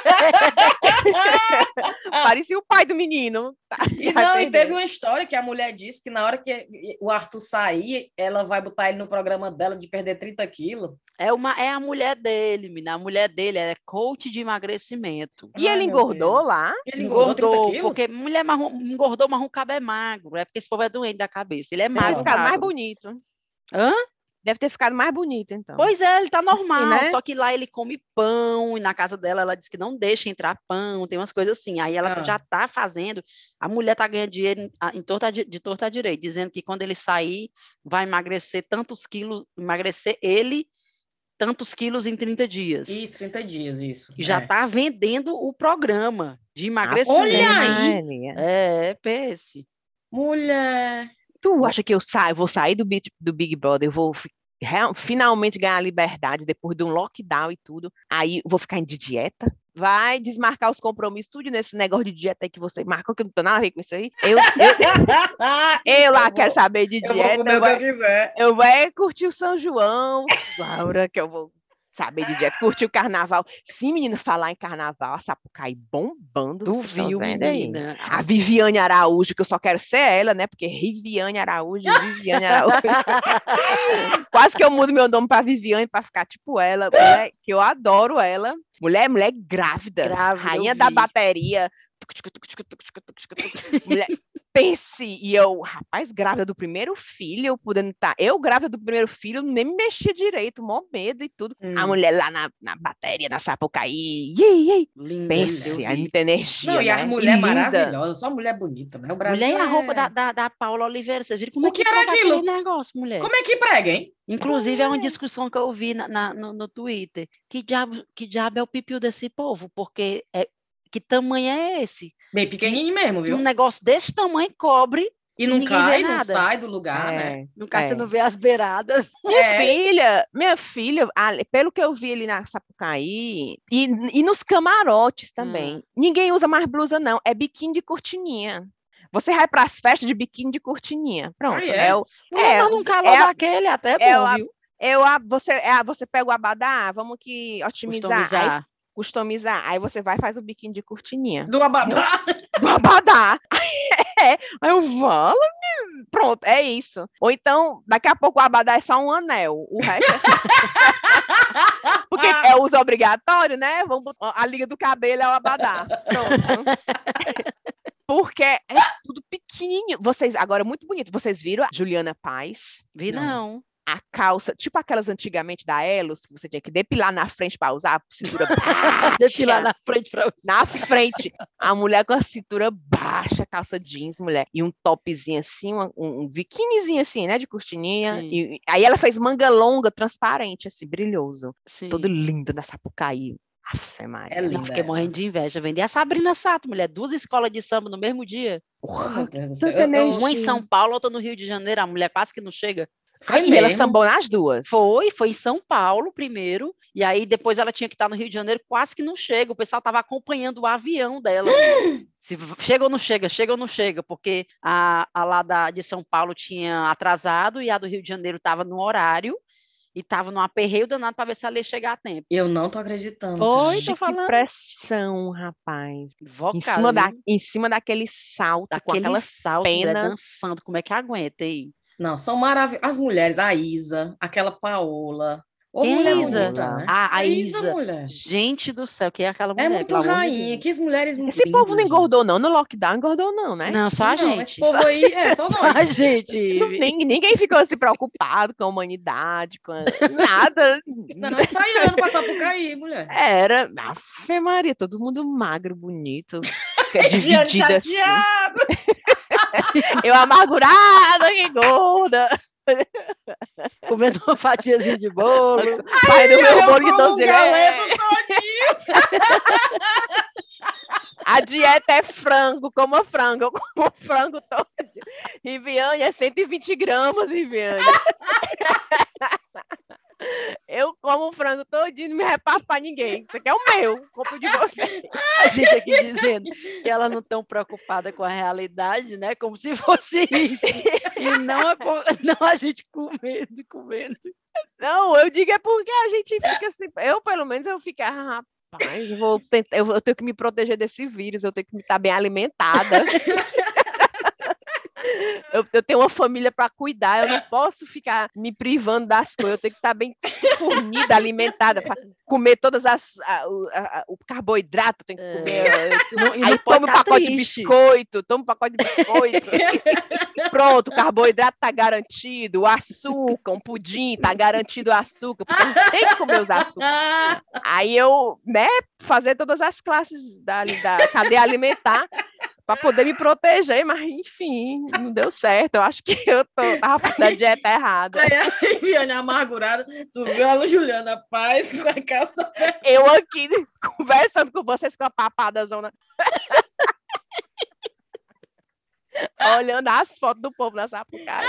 Parecia o pai do menino. E não, e teve uma história que a mulher disse que na hora que o Arthur sair, ela vai botar ele no programa dela de perder 30 quilos. É, uma, é a mulher dele, menina. A mulher dele é coach de emagrecimento. E Ai, ele engordou Deus. lá? Ele engordou 30 Engordou, quilos? porque mulher marrom, engordou, mas o cabo é magro. É porque esse povo é doente da cabeça. Ele é Deve magro. ter ficado mais bonito. Hã? Deve ter ficado mais bonito, então. Pois é, ele tá normal, né? só que lá ele come pão, e na casa dela ela diz que não deixa entrar pão, tem umas coisas assim. Aí ela Ah. já tá fazendo, a mulher tá ganhando dinheiro em- torta, de torta à direita, dizendo que quando ele sair, vai emagrecer tantos quilos, emagrecer ele tantos quilos em 30 dias. Isso, 30 dias, isso. E já é. tá vendendo o programa de Ah, emagrecimento. olha aí! É, pense. Mulher. Tu acha que eu saio, vou sair do Big, do Big Brother, eu vou finalmente ganhar a liberdade depois de um lockdown e tudo, aí eu vou ficar de dieta? Vai desmarcar os compromissos, tudo nesse negócio de dieta aí que você marcou, que eu não tô nada a ver com isso aí. Eu, eu, eu lá Eu quero vou- saber de vou dieta, eu vou, eu quiser. eu vou é curtir o São João, Laura, que eu vou saber de dieta, curtir o carnaval. Sim, menino, falar em carnaval, a Sapucaí bombando. Tu tão viu, vendo aí? menina? A Viviane Araújo, que eu só quero ser ela, né? Porque Viviane Araújo, Viviane Araújo. Quase que eu mudo meu nome para Viviane para ficar tipo ela, mulher, que eu adoro ela. Mulher, mulher grávida, Grávida, rainha da bateria. Mulher, pense, e eu, rapaz, grávida do primeiro filho, eu podendo estar, eu grávida do primeiro filho, nem me mexia direito, mó medo e tudo. A Hum. mulher lá na, na bateria, na Sapucaí, ei, ei, Linda, pense, a muita energia, Não, e a né? mulher linda. maravilhosa, só mulher bonita, né? O Brasil Mulher e a roupa é- da, da, da Paula Oliveira, vocês viram como O é que que era aquele negócio, mulher? Como é que prega, hein? Inclusive, é uma discussão que eu vi na, na- no, no Twitter. Que diabo, que diabo é o pipiu desse povo? Porque é, que tamanho é esse? Bem pequenininho mesmo, viu? Um negócio desse tamanho cobre, E não cai, não sai do lugar, né? É. no caso você É. não vê as beiradas. Minha É. filha, minha filha, pelo que eu vi ali na Sapucaí, e, e nos camarotes também, ninguém usa mais blusa, não. É biquíni de cortininha. Você vai para as festas de biquíni de cortininha. Pronto. Ah, é? é o- Mulher, É, mas num calor é daquele até é é bom, a- viu? eu, a- você, é, você pega o abadá, vamos que otimizar, aí Customizar. Aí você vai e faz o biquíni de cortininha. Do abadá. do abadá. É, aí eu falo, pronto, é isso. Ou então, daqui a pouco o abadá é só um anel, o resto é... Porque é uso obrigatório, né? Vamos a liga do cabelo é o abadá. Pronto. Porque é tudo pequenininho. Vocês, agora, muito bonito. Vocês viram a Juliana Paz? Vi Não. não. A calça, tipo aquelas antigamente da Elos, que você tinha que depilar na frente para usar a cintura baixa. na frente pra você. na frente. A mulher com a cintura baixa, calça jeans, mulher, e um topzinho assim, uma- um, um biquinizinho assim, né, de cortininha. E, e- aí ela fez manga longa, transparente, assim, brilhoso. Sim. Todo lindo na Sapucaí. Afe, Maria. É Não, linda. fiquei ela. morrendo de inveja. Vender a Sabrina Sato, mulher. Duas escolas de samba no mesmo dia. Oh, meu Deus do Tanta céu. Eu- eu- energia. Uma em São Paulo, outra no Rio de Janeiro. A mulher quase que não chega. Foi Aqui, ela mesmo. sambou nas duas. Foi, foi em São Paulo primeiro, e aí depois ela tinha que estar no Rio de Janeiro, quase que não chega. O pessoal estava acompanhando o avião dela. Se chega ou não chega, chega ou não chega, porque a, a lá da, de São Paulo tinha atrasado e a do Rio de Janeiro estava no horário e estava num aperreio danado para ver se ela ia chegar a tempo. Eu não tô acreditando. Foi, tô Gente, que falando. pressão, rapaz. Em Vocal, cima, da, viu? em cima daquele salto, com daquele aquelas salto, mulher, penas. dançando, como é que aguenta aí? Não, são maravilhosas. As mulheres, a Isa, aquela Paola. Ô, Quem é mulher Isa? bonita, né? Ah, a A Isa, Isa. mulher. Gente do céu, quem é aquela mulher? É muito rainha. Que mulheres Esse povo não lindas, engordou, não. No lockdown engordou, não, né? Não, só a Não, gente. esse povo aí é só Só a nós. gente. Nin- Ninguém ficou assim preocupado com a humanidade, com a- nada. Não, não, ensaiando pra Sapucaí, mulher. Era, Ave Maria, todo mundo magro, bonito. fica Eu amargurada, que gorda. Comendo uma fatiazinha de bolo. Pai do meu Eu bolo como galeto leite. todinho. A dieta é frango, coma frango, eu como frango todo. Riviane é 120 gramas, Riviane. Eu como frango todinho, não me repasso pra ninguém. Isso aqui é o meu, compro de você. A gente aqui dizendo que elas não estão preocupadas com a realidade, né? Como se fosse isso. E não, é por- não a gente comendo, comendo. Não, eu digo é porque a gente fica assim. Eu, pelo menos, eu fico, ah, rapaz, eu, vou tentar, eu, eu tenho que me proteger desse vírus, eu tenho que estar bem alimentada. Eu, eu tenho uma família para cuidar, eu não posso ficar me privando das coisas, eu tenho que estar bem fornida, alimentada, pra comer todas as a- o- a- a- o carboidrato, eu tenho que É. comer. eu- Não, Aí não toma um tá pacote de biscoito, toma um pacote de biscoito. Pronto, o carboidrato tá garantido, o açúcar, um pudim, tá garantido o açúcar, porque gente tem que comer os açúcares. Aí eu, né, fazer todas as classes da, da cadeia alimentar para poder me proteger, mas enfim, não deu certo. Eu acho que eu tô, tava fazendo a dieta errada. Aí a Viviane amargurada, tu viu a Juliana Paz com a calça Eu aqui conversando com vocês com a papada zona. Olhando as fotos do povo na Sapucaí.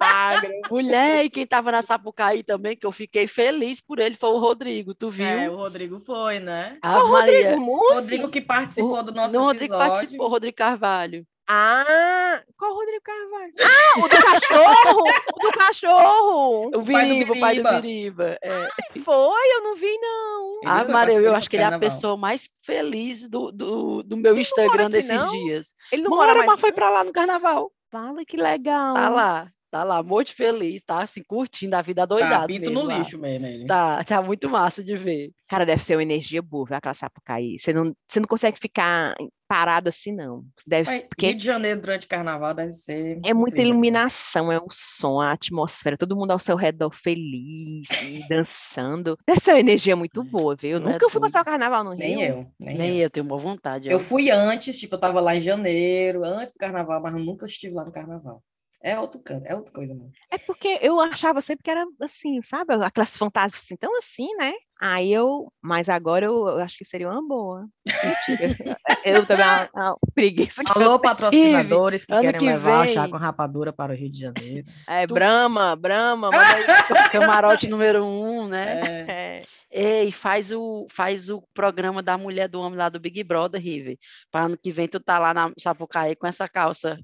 Mulher, e quem tava na Sapucaí também, que eu fiquei feliz por ele, foi o Rodrigo, tu viu? É, o Rodrigo foi, né? A Ô, Maria. Rodrigo Mussi? Rodrigo que participou do nosso Não, o Rodrigo episódio. participou, Rodrigo Carvalho. Ah, qual Rodrigo Carvalho? Ah, o do cachorro! o do cachorro! O pai do Biriba, o pai do. Biriba. É. Foi, eu não vi, não. Ele Ah, Maria, eu acho que ele é a pessoa mais feliz do, do, do meu mora Instagram desses não? dias. Ele não mora mora, mas foi pra lá no carnaval. Fala que legal. Tá lá, tá lá, muito feliz, tá assim, curtindo a vida Tá, doidado. pinto mesmo no lá. lixo mesmo. Ele. Tá, tá muito massa de ver. Cara, deve ser uma energia boa, ver aquela Sapucaí. Você não, você não consegue ficar parado assim, não. Deve, Mas porque Rio de Janeiro durante o carnaval deve ser. é muita incrível. iluminação, é o som, a atmosfera, todo mundo ao seu redor feliz, dançando. Deve ser uma energia muito boa, viu? Eu é nunca fui doido. passar o carnaval no Rio. Nem eu. Nem, Nem eu. eu tenho uma vontade. Eu ó. fui antes, tipo, eu tava lá em janeiro, antes do carnaval, mas eu nunca estive lá no carnaval. É outro canto, é outra coisa, mano. É porque eu achava sempre que era assim, sabe? Aquelas fantasias assim, tão assim, né? Aí eu, mas agora eu, eu acho que seria uma boa. Mentira. eu também, a, a preguiça que eu Alô, patrocinadores que ano querem que levar vem- chá com rapadura para o Rio de Janeiro. É, Tu- Brahma, Brahma. Camarote número um, né? É, É. Ei, faz o, faz o programa da mulher do homem lá do Big Brother, Rive. Para ano que vem tu tá lá na Sapucaí com essa calça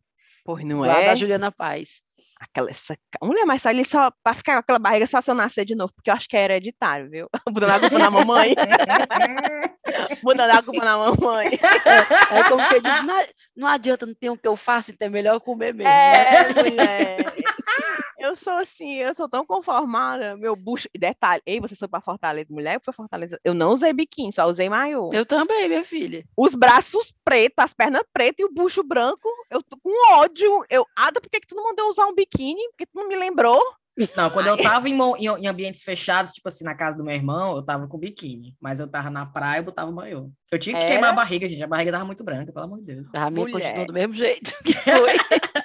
Pois não lá é? da Juliana Paz. Aquela, essa, mulher, mas só ali só pra ficar com aquela barriga só se eu nascer de novo, porque eu acho que é hereditário, viu? Botando a culpa na mamãe. Botando a culpa na mamãe. Aí como que eu digo, não, não adianta, não tem o que eu faço, então é melhor comer mesmo. né? É, mulher. Eu sou assim, eu sou tão conformada, meu bucho. E detalhe, ei, você foi pra Fortaleza, mulher, foi Fortaleza. Eu não usei biquíni, só usei maiô. Eu também, minha filha. Os braços pretos, as pernas pretas e o bucho branco. Eu tô com ódio. Eu, Ada, por que, que tu não mandou usar um biquíni? Por que tu não me lembrou? Não, quando eu tava em, em- em ambientes fechados, tipo assim, na casa do meu irmão, eu tava com biquíni. Mas eu tava na praia, eu botava maiô. Eu tinha que Era? queimar a barriga, gente. A barriga tava muito branca, pelo amor de Deus. A minha Mulher. continua do mesmo jeito que foi.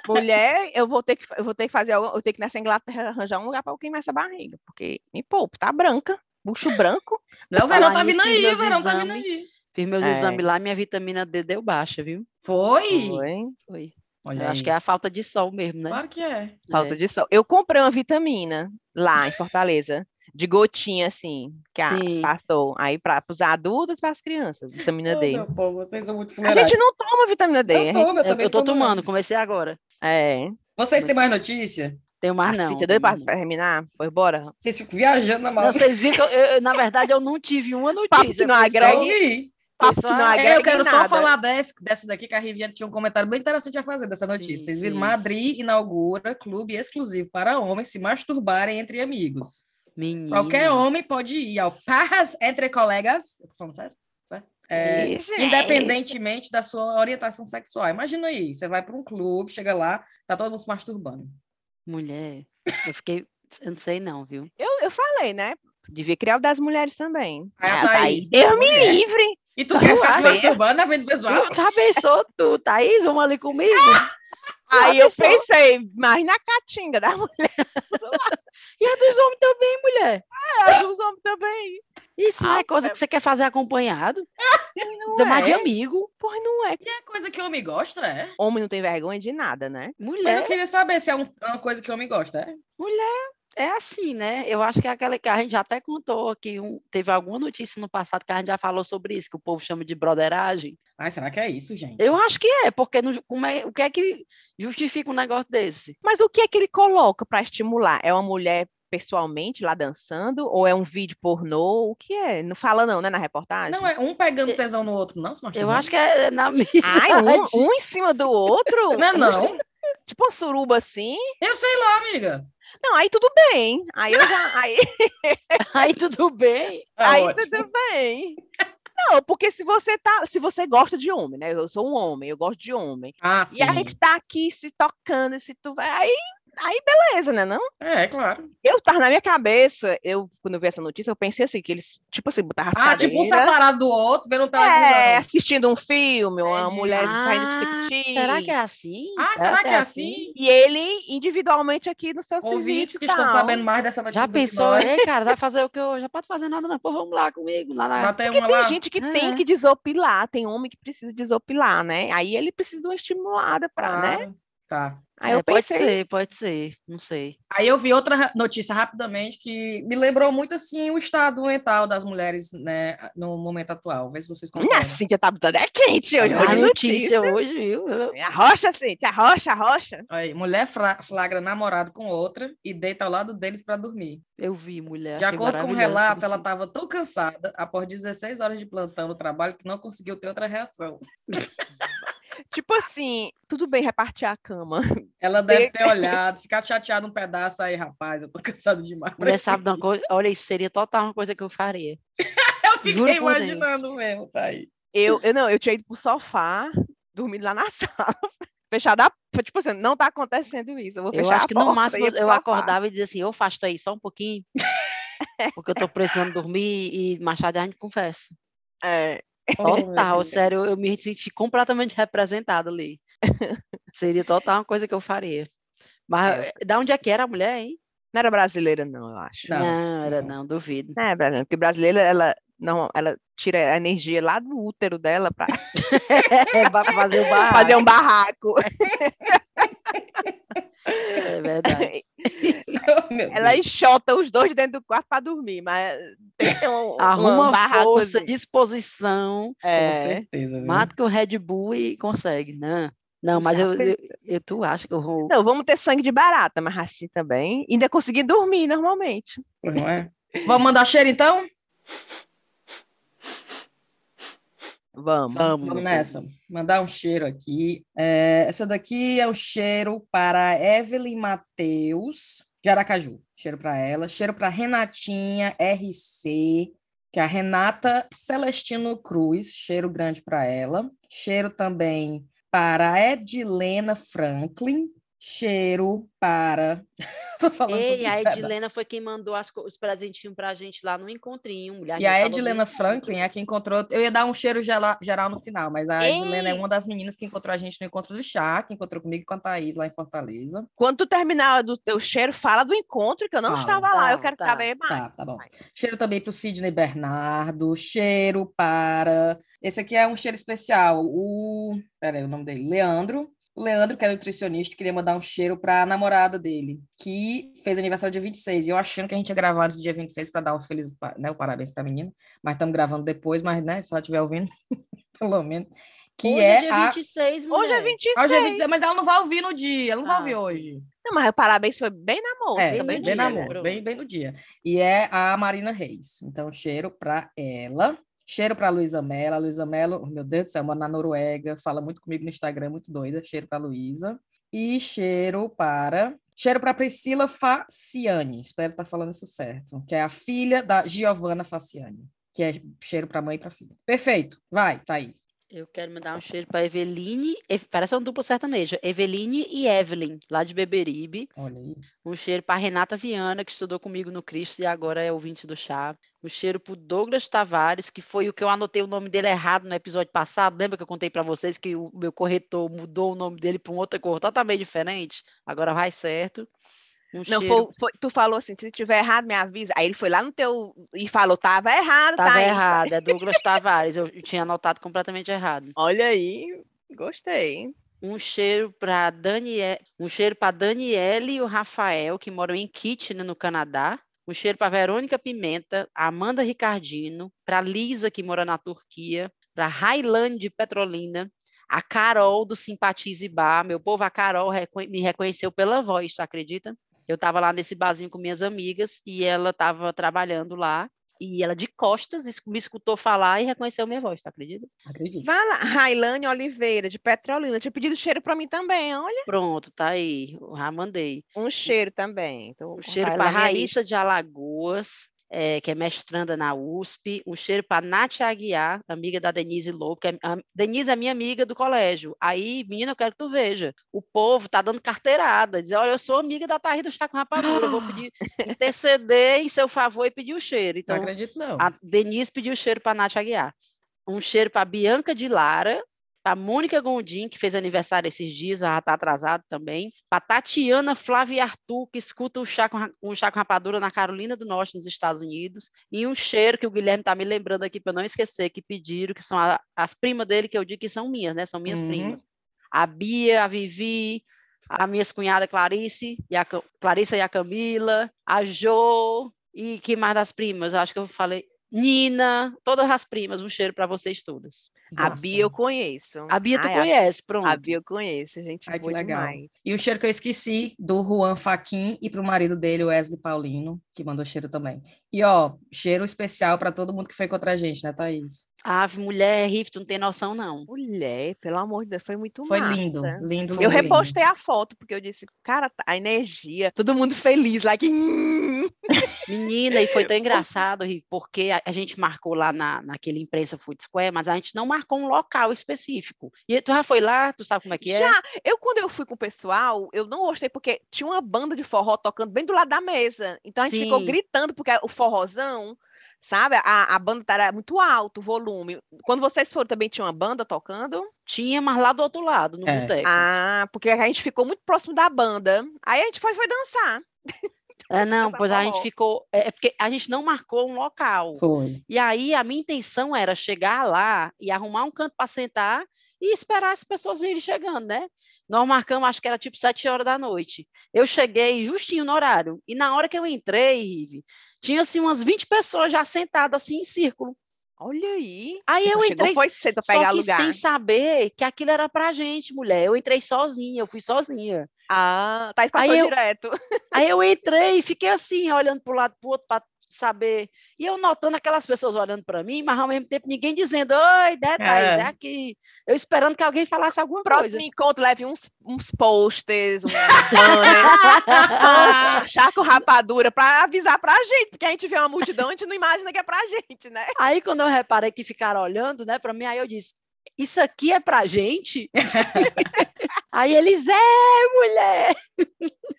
Mulher, eu vou ter que, eu vou ter que fazer algo, eu tenho que nessa Inglaterra arranjar um lugar para eu queimar essa barriga, porque me poupa, tá branca, bucho branco. Não, o falar verão tá vindo aí, o verão tá vindo aí. Fiz meus É. exames lá, minha vitamina D deu baixa, viu? Foi? Foi. Foi. Olha Eu acho aí. que é a falta de sol mesmo, né? Claro que é. Falta É. de sol. Eu comprei uma vitamina lá em Fortaleza, de gotinha assim, que a, Sim. passou aí para os adultos e para as crianças, vitamina Ô, D. meu povo, vocês são muito A gente não toma vitamina D. Eu tomo, eu Eu, também eu tô tomo. tomando, comecei agora. É. Vocês têm mais notícia? Tenho mais não. Fica doido tenho para terminar? Pois bora. Vocês ficam viajando na Não, mão. vocês viram que eu, eu- na verdade eu não tive uma Papo notícia. que não ouvi. Papo só que não a- agrega É, eu quero só nada. falar dessa, dessa daqui, que a Riviane tinha um comentário bem interessante a fazer dessa notícia. Sim, Vocês viram? sim. Madrid inaugura clube exclusivo para homens se masturbarem entre amigos. Menina. Qualquer homem pode ir ao paz entre colegas. Eu falando? Certo? É, independentemente da sua orientação sexual. Imagina aí, você vai para um clube, chega lá, tá todo mundo se masturbando. Mulher, eu fiquei. Eu não sei não, viu? Eu, eu falei, né? Devia criar o das mulheres também. A Ah, Thaís, Deus me mulher. livre! E tu quer ficar se masturbando na frente do pessoal? Tu já pensou tu, Thaís? Vamos ali comigo? Aí eu pensei, mas na caatinga da mulher. e a dos homens também, mulher. É, a dos homens também. Isso não é coisa que você quer fazer acompanhado? Não mais de é. amigo. Pois não é. E é coisa que homem gosta, é? Homem não tem vergonha de nada, né? Mas eu Mulher, queria saber se é um- uma coisa que homem gosta, é? mulher é assim, né? Eu acho que é aquela que a gente já até contou aqui. Um, teve alguma notícia no passado que a gente já falou sobre isso, que o povo chama de broderagem. Ai, será que é isso, gente? Eu acho que é, porque não ju- como é, o que é que justifica um negócio desse? Mas o que é que ele coloca para estimular? É uma mulher pessoalmente lá dançando? Ou é um vídeo pornô? O que é? Não fala não, né, na reportagem? Não é um pegando tesão no outro, não, se Eu acho que é na Ai, amizade. um, um em cima do outro? Não é não. Tipo uma suruba assim? Eu sei lá, amiga. Não, aí tudo bem. Aí eu já... Aí, Aí tudo bem. É aí ótimo. tudo bem. Não, porque se você tá... Se você gosta de homem, né? Eu sou um homem, eu gosto de homem. Ah, E sim. a gente tá aqui se tocando, se tu vai... Aí, aí beleza, né, não? É, claro. Eu tava na minha cabeça, eu, quando eu vi essa notícia, eu pensei assim, que eles, tipo assim, botavam as Ah, tipo um separado do outro, vendo É, televisão. assistindo um filme, uma Entendi. mulher caindo de Ah, striptease. será que é assim? Ah, será que é assim? E ele individualmente aqui no seu Ouvintes serviço que estão sabendo mais dessa notícia Já pensou? Ei, cara, vai fazer o que eu já pode fazer nada, não. Pô, vamos lá comigo, lá na. Bater Porque uma tem lá. gente que É. tem que desopilar, tem homem que precisa desopilar, né? Aí ele precisa de uma estimulada pra, né? Tá. Aí É, eu pode pensei, ser, pode ser, não sei. Aí eu vi outra ra- notícia rapidamente que me lembrou muito assim o estado mental das mulheres, né, no momento atual. Vê se vocês minha concordam. Cíntia tá botando é quente hoje, hoje A notícia. hoje, viu? Eu- Arrocha, Cíntia, arrocha, arrocha. Aí, mulher flagra namorado com outra e deita ao lado deles para dormir. Eu vi, mulher. De acordo com o relato, ela estava tão cansada após 16 horas de plantão no trabalho que não conseguiu ter outra reação. Tipo assim, tudo bem repartir a cama. Ela deve ter olhado, ficado chateada um pedaço aí, rapaz. Eu tô cansado demais. pra Mulher sabe uma aqui." coisa? Olha, isso seria total uma coisa que eu faria. Eu fiquei por Deus. imaginando mesmo, tá aí. Eu, eu não, eu tinha ido pro sofá, dormido lá na sala, fechada a Tipo assim, não tá acontecendo isso. Eu vou Eu fechar acho que no máximo eu sofá. acordava e dizia assim, eu faço aí só um pouquinho, porque eu tô precisando dormir e mais tarde a gente conversa. É, Total, Deus. sério, eu, me senti completamente representada ali. Seria total uma coisa que eu faria. Mas É. eh, da onde é que era a mulher, hein? não era brasileira, não, eu acho. Não, Não, era não. duvido. Não é brasileira, porque brasileira, ela, não, ela tira a energia lá do útero dela para É, pra fazer o barraco. fazer um barraco. É verdade. Oh, Ela enxota os dois dentro do quarto para dormir, mas tem que ter um, Arruma um barraco. força, disposição, Com É, certeza, viu? mata com o Red Bull e consegue. Não, não mas eu, eu, eu- tu acha que eu vou... não, vamos ter sangue de barata, mas assim também. Ainda consegui dormir normalmente. Não é? Vamos mandar cheiro, então? Vamos. Vamos, Vamos nessa. Mandar um cheiro aqui. É, essa daqui é um cheiro para Evelyn Matheus, de Aracaju. Cheiro para ela. Cheiro para Renatinha RC, que é a Renata Celestino Cruz. Cheiro grande para ela. Cheiro também para Edilena Franklin. Cheiro para. Tô falando Ei, a. Edilena foi quem mandou as os presentinhos pra gente lá no encontrinho, mulher. E a Edilena Franklin é a que encontrou. Eu ia dar um cheiro gela- geral no final, mas a Ei! Edilena é uma das meninas que encontrou a gente no encontro do chá, que encontrou comigo e com a Thaís lá em Fortaleza. Quando tu terminar do teu cheiro, fala do encontro, que eu não Fala. estava lá. Eu Tá, quero tá, saber mais. Tá, tá bom. Cheiro também para o Sidney Bernardo. Cheiro para. Esse aqui é um cheiro especial. O. Peraí, o nome dele. Leandro. O Leandro, que é nutricionista, queria mandar um cheiro para a namorada dele, que fez aniversário dia 26. E eu achando que a gente ia gravar antes do dia 26 para dar um feliz né, o parabéns para a menina. Mas estamos gravando depois, mas né, se ela estiver ouvindo, pelo menos. Que Hoje é, é dia a. 26, mulher. Hoje é 26. Ah, hoje é 26, mas ela não vai ouvir no dia, ela não vai Ah, ouvir sim. hoje. Não, mas o parabéns foi bem na moça. É, bem também no bem, dia, na mão, bem, bem no dia. E é a Marina Reis. Então, cheiro para ela. Cheiro para Luísa Mello. A Luísa Mello, oh, meu Deus do céu, mora na Noruega, fala muito comigo no Instagram, muito doida. Cheiro para Luísa. E cheiro para. Cheiro para Priscila Faciani. Espero estar falando isso certo. Que é a filha da Giovanna Faciani. Que é cheiro para mãe e para filha. Perfeito. Vai, Thaís. Eu quero mandar um cheiro para Eveline, Ev- parece uma dupla sertaneja, Eveline e Evelyn, lá de Beberibe. Olha aí. Um cheiro para Renata Viana, que estudou comigo no Cristo e agora é ouvinte do chá. Um cheiro para Douglas Tavares, que foi o que eu anotei o nome dele errado no episódio passado. Lembra que eu contei para vocês que o meu corretor mudou o nome dele para uma outra cor totalmente diferente? Agora vai certo. Um Não, foi, foi- tu falou assim, se tiver errado, me avisa. Aí ele foi lá no teu e falou, tava errado, Tava tá aí. errado, é Douglas Tavares. Eu tinha anotado completamente errado. Olha aí, gostei. Um cheiro para Daniel, um cheiro para Daniele e o Rafael, que moram em Kitchener, no Canadá. Um cheiro para Verônica Pimenta, Amanda Ricardino, para Lisa, que mora na Turquia, para Railane de Petrolina, a Carol do Simpatize Bar. Meu povo, a Carol me reconheceu pela voz, tu acredita? Eu estava lá nesse barzinho com minhas amigas e ela estava trabalhando lá. E ela de costas me escutou falar e reconheceu minha voz, tu acredita? Acredito. Vai lá, Railane Oliveira, de Petrolina. Tinha pedido cheiro pra mim também, olha. Pronto, tá aí. Já mandei. Um cheiro também. Tô Um cheiro para Raíssa de Alagoas, eh, que é mestranda na USP. Um cheiro para Nath Aguiar, amiga da Denise Lobo. Que é, a, Denise é minha amiga do colégio. Aí, menina, eu quero que tu veja. O povo tá dando carteirada. Diz, olha, eu sou amiga da Thaís do Chá com Rapadura. Eu vou pedir, interceder em seu favor e pedir o cheiro. Não Então, acredito, não. a Denise pediu cheiro para Nath Aguiar. Um cheiro para Bianca de Lara, para Mônica Gondim, que fez aniversário esses dias, já está atrasado também. Para Tatiana Flávia Arthur, que escuta o chá, com, o chá com rapadura na Carolina do Norte, nos Estados Unidos. E um cheiro que o Guilherme está me lembrando aqui para eu não esquecer, que pediram, que são a- as primas dele, que eu digo que são minhas, né? São minhas Uhum. primas. A Bia, a Vivi, a minha cunhada Clarice, e a, Clarissa e a Camila, a Jo, e que mais das primas? Eu acho que eu falei. Nina, todas as primas, um cheiro para vocês todas. A Nossa. Bia eu conheço. A Bia tu Ai, conhece, pronto. A Bia eu conheço, gente. Ai, que legal. demais. E o cheiro que eu esqueci, do Juan Faquin e pro marido dele, o Wesley Paulino, que mandou cheiro também. E, ó, cheiro especial para todo mundo que foi contra a gente, né, Thaís? Ave, mulher, Riff, tu não tem noção, não. Mulher, pelo amor de Deus, foi muito Foi massa. lindo, lindo. Eu lindo. repostei a foto, porque eu disse, cara, tá- a energia, todo mundo feliz, like, hum. Menina, e foi tão engraçado, Riff, porque a, a gente marcou lá na, naquele imprensa Food Square, mas a gente não marcou um local específico. E tu já foi lá, tu sabe como é que é? Já, eu quando eu fui com o pessoal, eu não gostei porque tinha uma banda de forró tocando bem do lado da mesa. Então a gente ficou Sim. gritando, porque o forrozão, sabe? A, a banda era muito alto, o volume. Quando vocês foram, também tinha uma banda tocando? Tinha, mas lá do outro lado, no É. boteco. Ah, porque a gente ficou muito próximo da banda. Aí a gente foi, foi dançar. É, não, pois a gente ficou. É é porque a gente não marcou um local. Foi. E aí a minha intenção era chegar lá e arrumar um canto para sentar e esperar as pessoas irem chegando, né? Nós marcamos, acho que era tipo sete horas da noite. Eu cheguei justinho no horário. E na hora que eu entrei, Rive, tinha assim umas 20 pessoas já sentadas assim em círculo. Olha aí. Aí eu entrei foi cedo pra só pegar que lugar. sem saber que aquilo era pra gente, mulher. Eu entrei sozinha, eu fui sozinha. Ah, Thaís passou Aí eu- direto. Aí eu entrei e fiquei assim, olhando para o lado para o outro para saber. E eu notando aquelas pessoas olhando para mim, mas ao mesmo tempo ninguém dizendo, oi, detalhes, É. é aqui. Eu esperando que alguém falasse alguma Próximo coisa. encontro, leve uns, uns posters, um com rapadura, pra avisar pra gente, porque a gente vê uma multidão, a gente não imagina que é pra gente, né? Aí quando eu reparei que ficaram olhando, né, para mim, aí eu disse, isso aqui é pra gente? aí eles, é, mulher!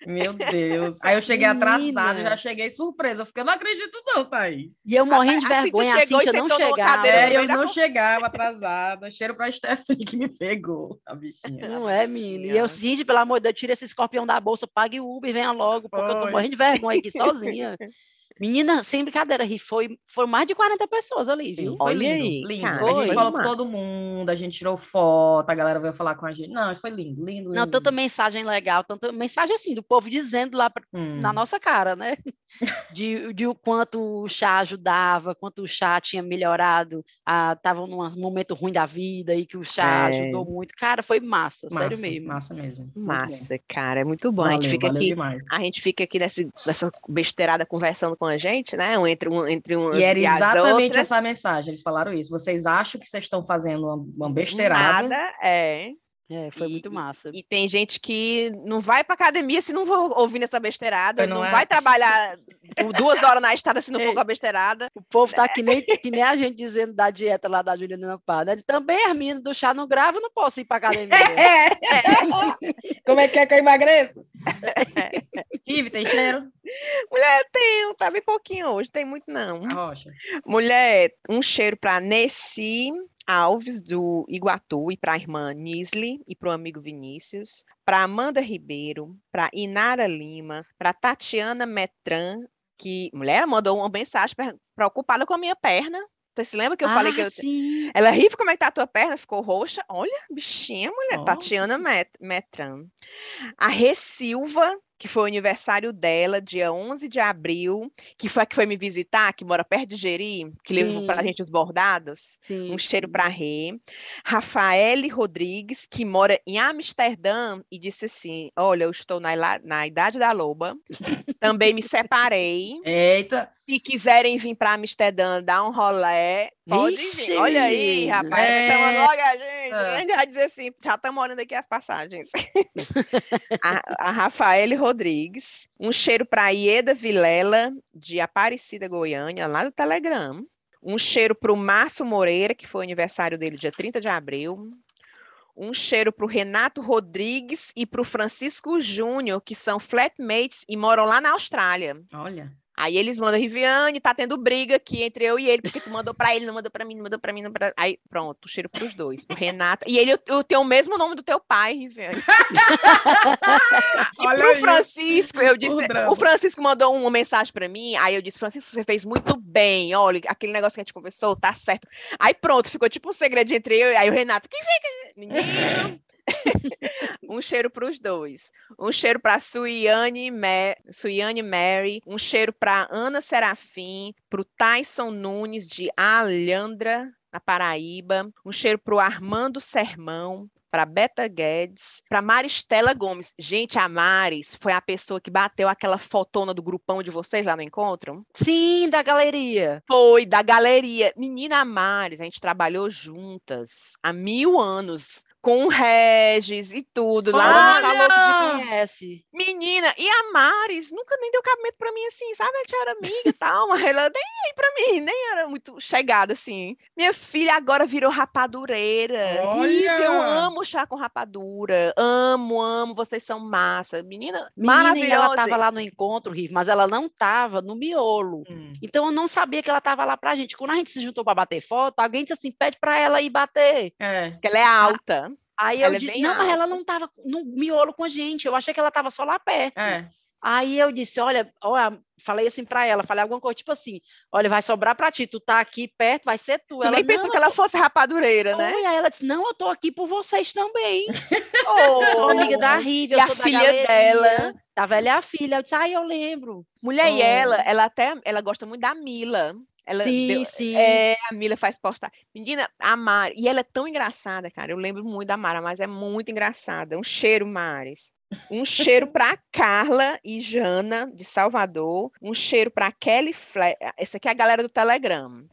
Meu Deus. Aí eu cheguei atrasada, já cheguei surpresa. Eu fiquei, eu não acredito não, Thaís. E eu morrendo de vergonha, a chegou Cíntia não chegava. É, eu não chegava atrasada. Cheiro pra Stephanie que me pegou, a bichinha. Não é, menina. E eu. Cindy, pelo amor de Deus, tira esse escorpião da bolsa, pague o Uber e venha logo, porque eu tô Foi. morrendo de vergonha aqui sozinha. Menina, sem brincadeira, Ri, foi, foram mais de 40 pessoas ali, viu? Sim, foi Olha lindo, aí, lindo. cara, a foi gente falou demais. com todo mundo, a gente tirou foto, a galera veio falar com a gente. Não, foi lindo, lindo, lindo. Não, tanta mensagem legal, tanta mensagem assim, do povo dizendo lá pra- Hum. na nossa cara, né? De, de o quanto o chá ajudava, quanto o chá tinha melhorado, estavam num momento ruim da vida e que o chá É. ajudou muito. Cara, foi massa, massa, sério mesmo. Massa mesmo. Massa, cara, é muito bom. a Valeu, gente fica aqui, demais. a gente fica aqui nesse, nessa besteirada conversando com a gente, né? Um entre um entre um E era e exatamente outras. essa mensagem. Eles falaram isso. Vocês acham que vocês estão fazendo uma, uma besteirada? Nada, é. É, foi E- muito massa. E tem gente que não vai pra academia se não for ouvindo essa besteirada, Não não, é? vai trabalhar du- duas horas na estrada se não for com a besteirada. O povo tá que nem, que nem a gente dizendo da dieta lá da Juliana Pá, né? Também as meninas do chá não grava, eu não posso ir pra academia. Como é que é que eu emagreço? Ive, tem cheiro? Mulher, tem, tá bem pouquinho hoje, tem muito não. A rocha. Mulher, um cheiro pra Nessi Alves, do Iguatu, e pra irmã Nisley, e pro amigo Vinícius, pra Amanda Ribeiro, pra Inara Lima, pra Tatiana Metran, que, mulher, mandou uma mensagem preocupada com a minha perna. Você se lembra que eu falei que Ah, eu, sim. ela rifa como é que tá a tua perna, ficou roxa. Olha, bichinha, mulher, Ó. Tatiana Met Metran. A Rê Silva, que foi o aniversário dela, dia 11 de abril, que foi a que foi me visitar, que mora perto de Jeri, que levou pra Sim. gente os bordados. sim Um cheiro sim. para Rê. Rafaele Rodrigues, que mora em Amsterdã, e disse assim: Olha, eu estou na, na idade da loba, também me separei. Eita! Se quiserem vir para Amsterdã dar um rolé, pode Vixe, vir. Olha aí, rapaz. É. Chamando logo a gente. É. A gente vai dizer assim: já estamos olhando aqui as passagens. a, a Rafaele Rodrigues. Um cheiro para Ieda Vilela, de Aparecida, Goiânia, lá do Telegram. Um cheiro para o Márcio Moreira, que foi o aniversário dele dia 30 de abril. Um cheiro para o Renato Rodrigues e para o Francisco Júnior, que são flatmates e moram lá na Austrália. Olha. Aí eles mandam, Riviane, tá tendo briga aqui entre eu e ele, porque tu mandou pra ele, não mandou pra mim, não mandou pra mim, não pra... Aí, pronto, cheiro pros dois. O Renato. E ele, eu, tenho o mesmo nome do teu pai, Riviane. E Olha pro. Francisco, eu disse. O Francisco mandou uma mensagem pra mim, aí eu disse, Francisco, você fez muito bem, olha, aquele negócio que a gente conversou, tá certo. Aí pronto, ficou tipo um segredo entre eu e aí o Renato, quem fica? Menino. um cheiro para os dois. Um cheiro para Suiane, Ma Suiane Mary. Um cheiro para Ana Serafim. Para o Tyson Nunes, de Alhandra, na Paraíba. Um cheiro para o Armando Sermão. Para Beta Guedes, para Maristela Gomes. Gente, a Maris foi a pessoa que bateu aquela fotona do grupão de vocês lá no encontro? Sim, da galeria. Foi, da galeria. Menina Maris, a gente trabalhou juntas há mil anos, com o Regis e tudo. Lá que te conhece. Menina, e a Maris nunca nem deu cabimento pra mim assim, sabe? A gente era amiga e tal, mas ela nem aí pra mim, nem era muito chegada assim. Minha filha agora virou rapadureira. Olha! Rive, eu amo chá com rapadura. Amo, amo, vocês são massa. Menina, Menina, maravilhosa. ela estava lá no encontro, Rive, mas ela não estava no miolo. Hum. Então eu não sabia que ela estava lá pra gente. Quando a gente se juntou para bater foto, alguém disse assim: pede para ela ir bater. É. Porque ela é alta. Aí eu Ela é disse: não, mas alta. ela não estava no miolo com a gente. Eu achei que ela estava só lá perto. É. Aí eu disse: olha, olha, falei assim para ela, falei alguma coisa tipo assim: olha, vai sobrar para ti, tu tá aqui perto, vai ser tu. Eu nem pensou "Não, que ela fosse rapadureira, né? Aí ela disse: Não, eu tô aqui por vocês também. Oh, Eu sou amiga da Rive, eu E sou da filha dela? Da velha filha. Eu disse: Ai, eu lembro. Mulher, e Oh. ela, ela até, ela gosta muito da Mila. Ela sim, deu- sim. É, a Mila faz postar. Menina, a Mari, e ela é tão engraçada, cara. Eu lembro muito da Mara, mas é muito engraçada. Um cheiro, Maris. Um cheiro para Carla e Jana, de Salvador. Um cheiro para Kelly Fle... Essa aqui é a galera do Telegram.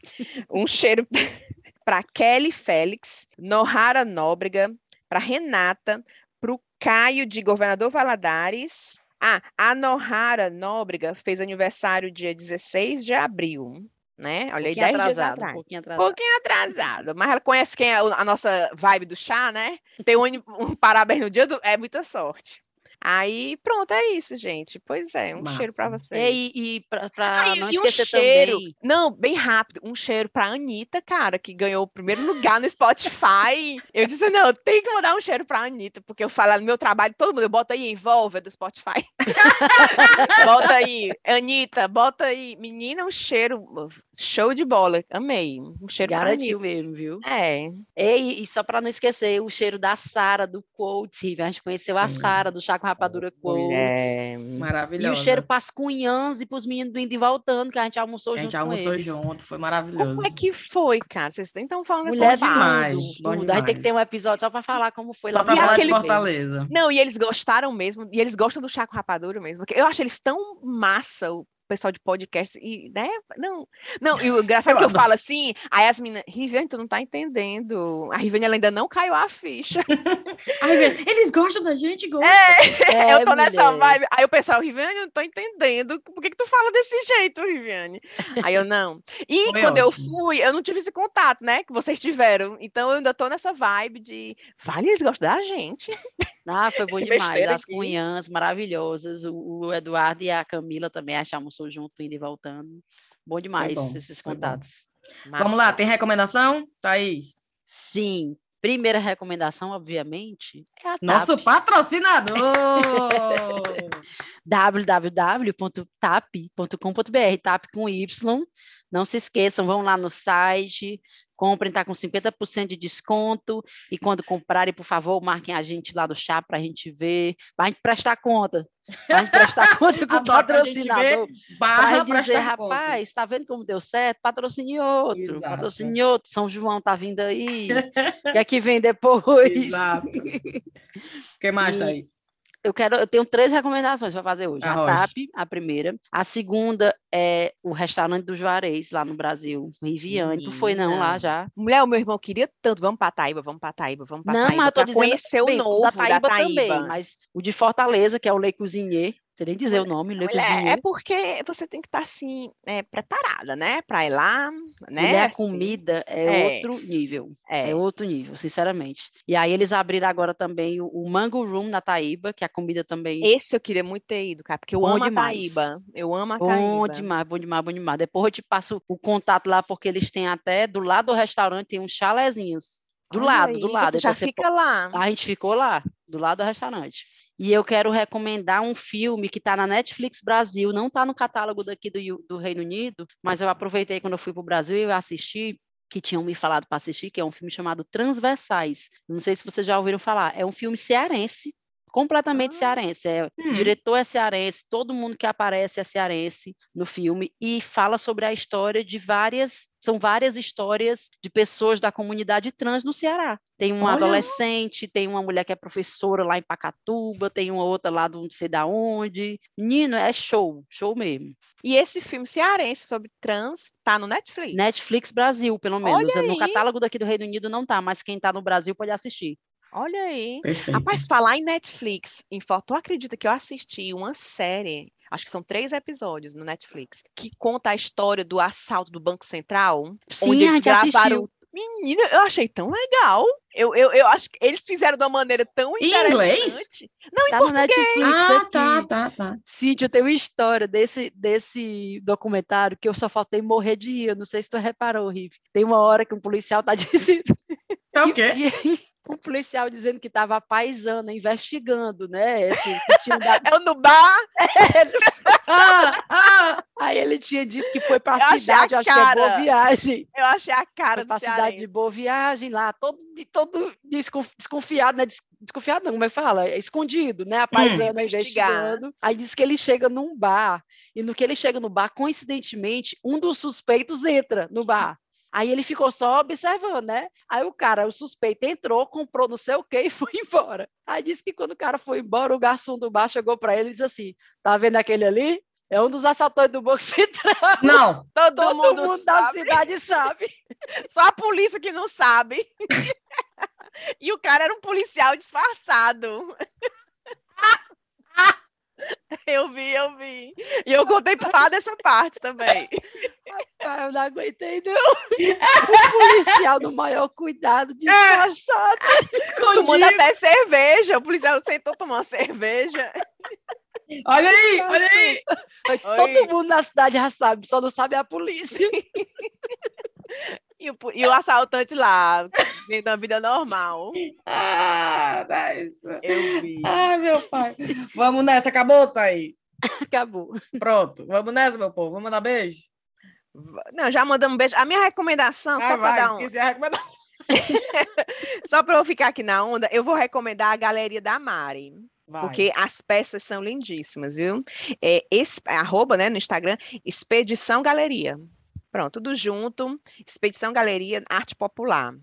Um cheiro para Kelly Félix, Nohara Nóbrega, para Renata, para o Caio de Governador Valadares. Ah, a Nohara Nóbrega fez aniversário dia 16 de abril, né? Olha aí, pouquinho 10 dias atrasado, um pouquinho Um atrasado. pouquinho atrasado, mas ela conhece quem é a nossa vibe do chá, né? Tem um, um parabéns no dia do. É muita sorte. Aí, pronto, é isso, gente. Pois é, um cheiro para Massa. vocês. E, e para Ah, não e um esquecer cheiro. também. Não, bem rápido. Um cheiro pra Anitta, cara, que ganhou o primeiro lugar no Spotify. Eu disse, não, tem que mandar um cheiro pra Anitta, porque eu falo no meu trabalho, todo mundo, eu boto aí, Envolver do Spotify. bota aí, Anitta, bota aí. Menina, um cheiro, show de bola. Amei. Um cheiro Garantiu mesmo, viu? É. E, e só para não esquecer, o cheiro da Sara, do Rive. A gente conheceu a Sim. Sara, do Chá com Rapadura Quotes. Mulher. E Maravilhosa. o cheiro para as cunhãs e para os meninos do indo e voltando, que a gente almoçou A gente junto almoçou com eles. junto, foi maravilhoso. Como é que foi, cara? Vocês nem estão falando Mulher parte. demais, tudo, bom tudo. Aí tem que ter um episódio só para falar como foi Só E no falar de. Fortaleza. Não, e eles gostaram mesmo, e eles gostam do chá com rapadura mesmo, porque eu acho eles tão massa, o- pessoal de podcast, e, né? Não, não, e o engraçado é que eu falo assim, aí as meninas, Riviane, tu não tá entendendo. A Riviane ela ainda não caiu a ficha. a Riviane, eles gostam da gente, gostam. É, é eu tô mulher. nessa vibe. Aí o pessoal, Riviane, eu não tô entendendo. Por que, que tu fala desse jeito, Riviane? Aí eu não. E Foi quando ótimo. eu fui, eu não tive esse contato, né? Que vocês tiveram. Então eu ainda tô nessa vibe de, vale, eles gostam da gente. Ah, foi bom demais. As cunhãs maravilhosas. O, o, Eduardo e a Camila também achamos junto, indo e voltando. Bom demais bom, esses contatos. Vamos lá, tem recomendação, Thaís? Sim. Primeira recomendação, obviamente, é a Nosso TAP. patrocinador! www.tap.com.br, TAP com Y. Não se esqueçam, vão lá no site, comprem, está com 50% de desconto. E quando comprarem, por favor, marquem a gente lá do chá para a gente ver, para a gente prestar conta. Para a gente prestar conta com o patrocinador. Para dizer, rapaz, está vendo como deu certo? Patrocine outro. Exato. Patrocine outro. São João está vindo aí. O que é que vem depois? Exato. O que mais, e... Thaís? Eu quero, eu tenho três recomendações para fazer hoje. Arroz. A TAP, a primeira. A segunda é o restaurante do Juarez, lá no Brasil. Riviane. Tu foi não lá já? Mulher, o meu irmão queria tanto. Vamos para Taíba, vamos para Taíba, vamos para Taíba. Não, mas eu tô dizendo, conhecer o novo da Taíba, da Taíba, também. Mas o de Fortaleza, que é o Le Cuisinier, sei nem dizer o nome, Le É porque você tem que estar tá, assim, é, preparada, né? Para ir lá, né? E a assim. comida é, é, outro nível. É. é. outro nível, sinceramente. E aí eles abriram agora também o, o, Mango Room na Taíba, que a comida também. Esse eu queria muito ter ido, cara, porque eu bom amo demais. a Taíba. Eu amo a Taíba. Bom demais, bom demais, bom demais. Depois eu te passo o contato lá, porque eles têm até do lado do restaurante tem uns chalezinhos. Do Olha lado, aí, do lado. já fica lá. A gente ficou lá, do lado do restaurante. E eu quero recomendar um filme que está na Netflix Brasil, não está no catálogo daqui do, do, Reino Unido, mas eu aproveitei quando eu fui para o Brasil e assisti, que tinham me falado para assistir, que é um filme chamado Transversais. Não sei se vocês já ouviram falar. É um filme cearense, completamente ah. cearense. É, hum. O diretor é cearense, todo mundo que aparece é cearense no filme e fala sobre a história de várias, são várias histórias de pessoas da comunidade trans no Ceará. Tem uma Olha. adolescente, tem uma mulher que é professora lá em Pacatuba, tem uma outra lá de não sei da onde. Menino, é show, show mesmo. E esse filme cearense sobre trans tá no Netflix? Netflix Brasil, pelo menos. No catálogo daqui do Reino Unido não tá, mas quem tá no Brasil pode assistir. Olha aí. Perfeito. Rapaz, falar em Netflix, em foto, tu acredita que eu assisti uma série, acho que são três episódios no Netflix, que conta a história do assalto do Banco Central? Sim, onde a gente gravaram... assistiu. Menina, eu achei tão legal. Eu, eu, eu acho que eles fizeram de uma maneira tão em inglês? Não, em tá português. Netflix ah, aqui. tá, tá, tá. Cíntia, tem uma história desse, desse documentário que eu só faltei morrer de rir. Eu não sei se tu reparou, Riff. Tem uma hora que um policial tá dizendo... É o quê? Que, um policial dizendo que estava paisana, investigando, né? Assim, dado... É o Nubá? ah, ah. Aí ele tinha dito que foi para a cidade, acho que é Boa Viagem. Eu achei a cara do a cidade de Boa Viagem lá, todo, todo desconfiado, né? Desconfiado não, como é fala? Escondido, né? A hum, paisana hum, investigando. Aí disse que ele chega num bar, e no que ele chega no bar, coincidentemente, um dos suspeitos entra no bar. Aí ele ficou só observando, né? Aí o cara, o suspeito, entrou, comprou não sei o quê e foi embora. Aí disse que quando o cara foi embora, o garçom do bar chegou para ele e disse assim: tá vendo aquele ali? É um dos assaltantes do Banco Central. Não, todo, todo mundo, mundo da cidade sabe. Só a polícia que não sabe. e o cara era um policial disfarçado. Eu vi, eu vi. E eu contei para dessa parte também. Ah, eu não aguentei, não. O policial do maior cuidado, disfarçado. É. Tomando até cerveja. O policial sentou tomando cerveja. Olha aí, olha aí. Todo mundo na cidade já sabe, só não sabe a polícia. E o, e o assaltante lá, vivendo a vida normal. Ah, nice. Eu vi. Ah, meu pai. Vamos nessa, acabou, Thaís? Acabou. Pronto, vamos nessa, meu povo. Vamos mandar beijo? Não, já mandamos beijo. A minha recomendação, ah, só para dar um... a recomendação. só para eu ficar aqui na onda, eu vou recomendar a Galeria da Mari. Vai. Porque as peças são lindíssimas, viu? É, esse, arroba, né, no Instagram, Expedição Galeria. Pronto, tudo junto. Expedição Galeria Arte Popular.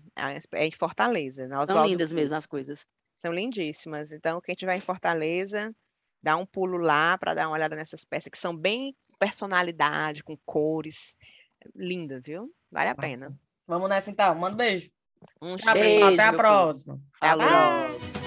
É em Fortaleza. São Oswaldo lindas mesmo as coisas. São lindíssimas. Então, quem estiver em Fortaleza, dá um pulo lá para dar uma olhada nessas peças que são bem personalidade, com cores. Linda, viu? Vale a pena. Vamos nessa então. Manda um beijo. Um Tchau, cheiro. pessoal. Até a próxima. Falou. próxima.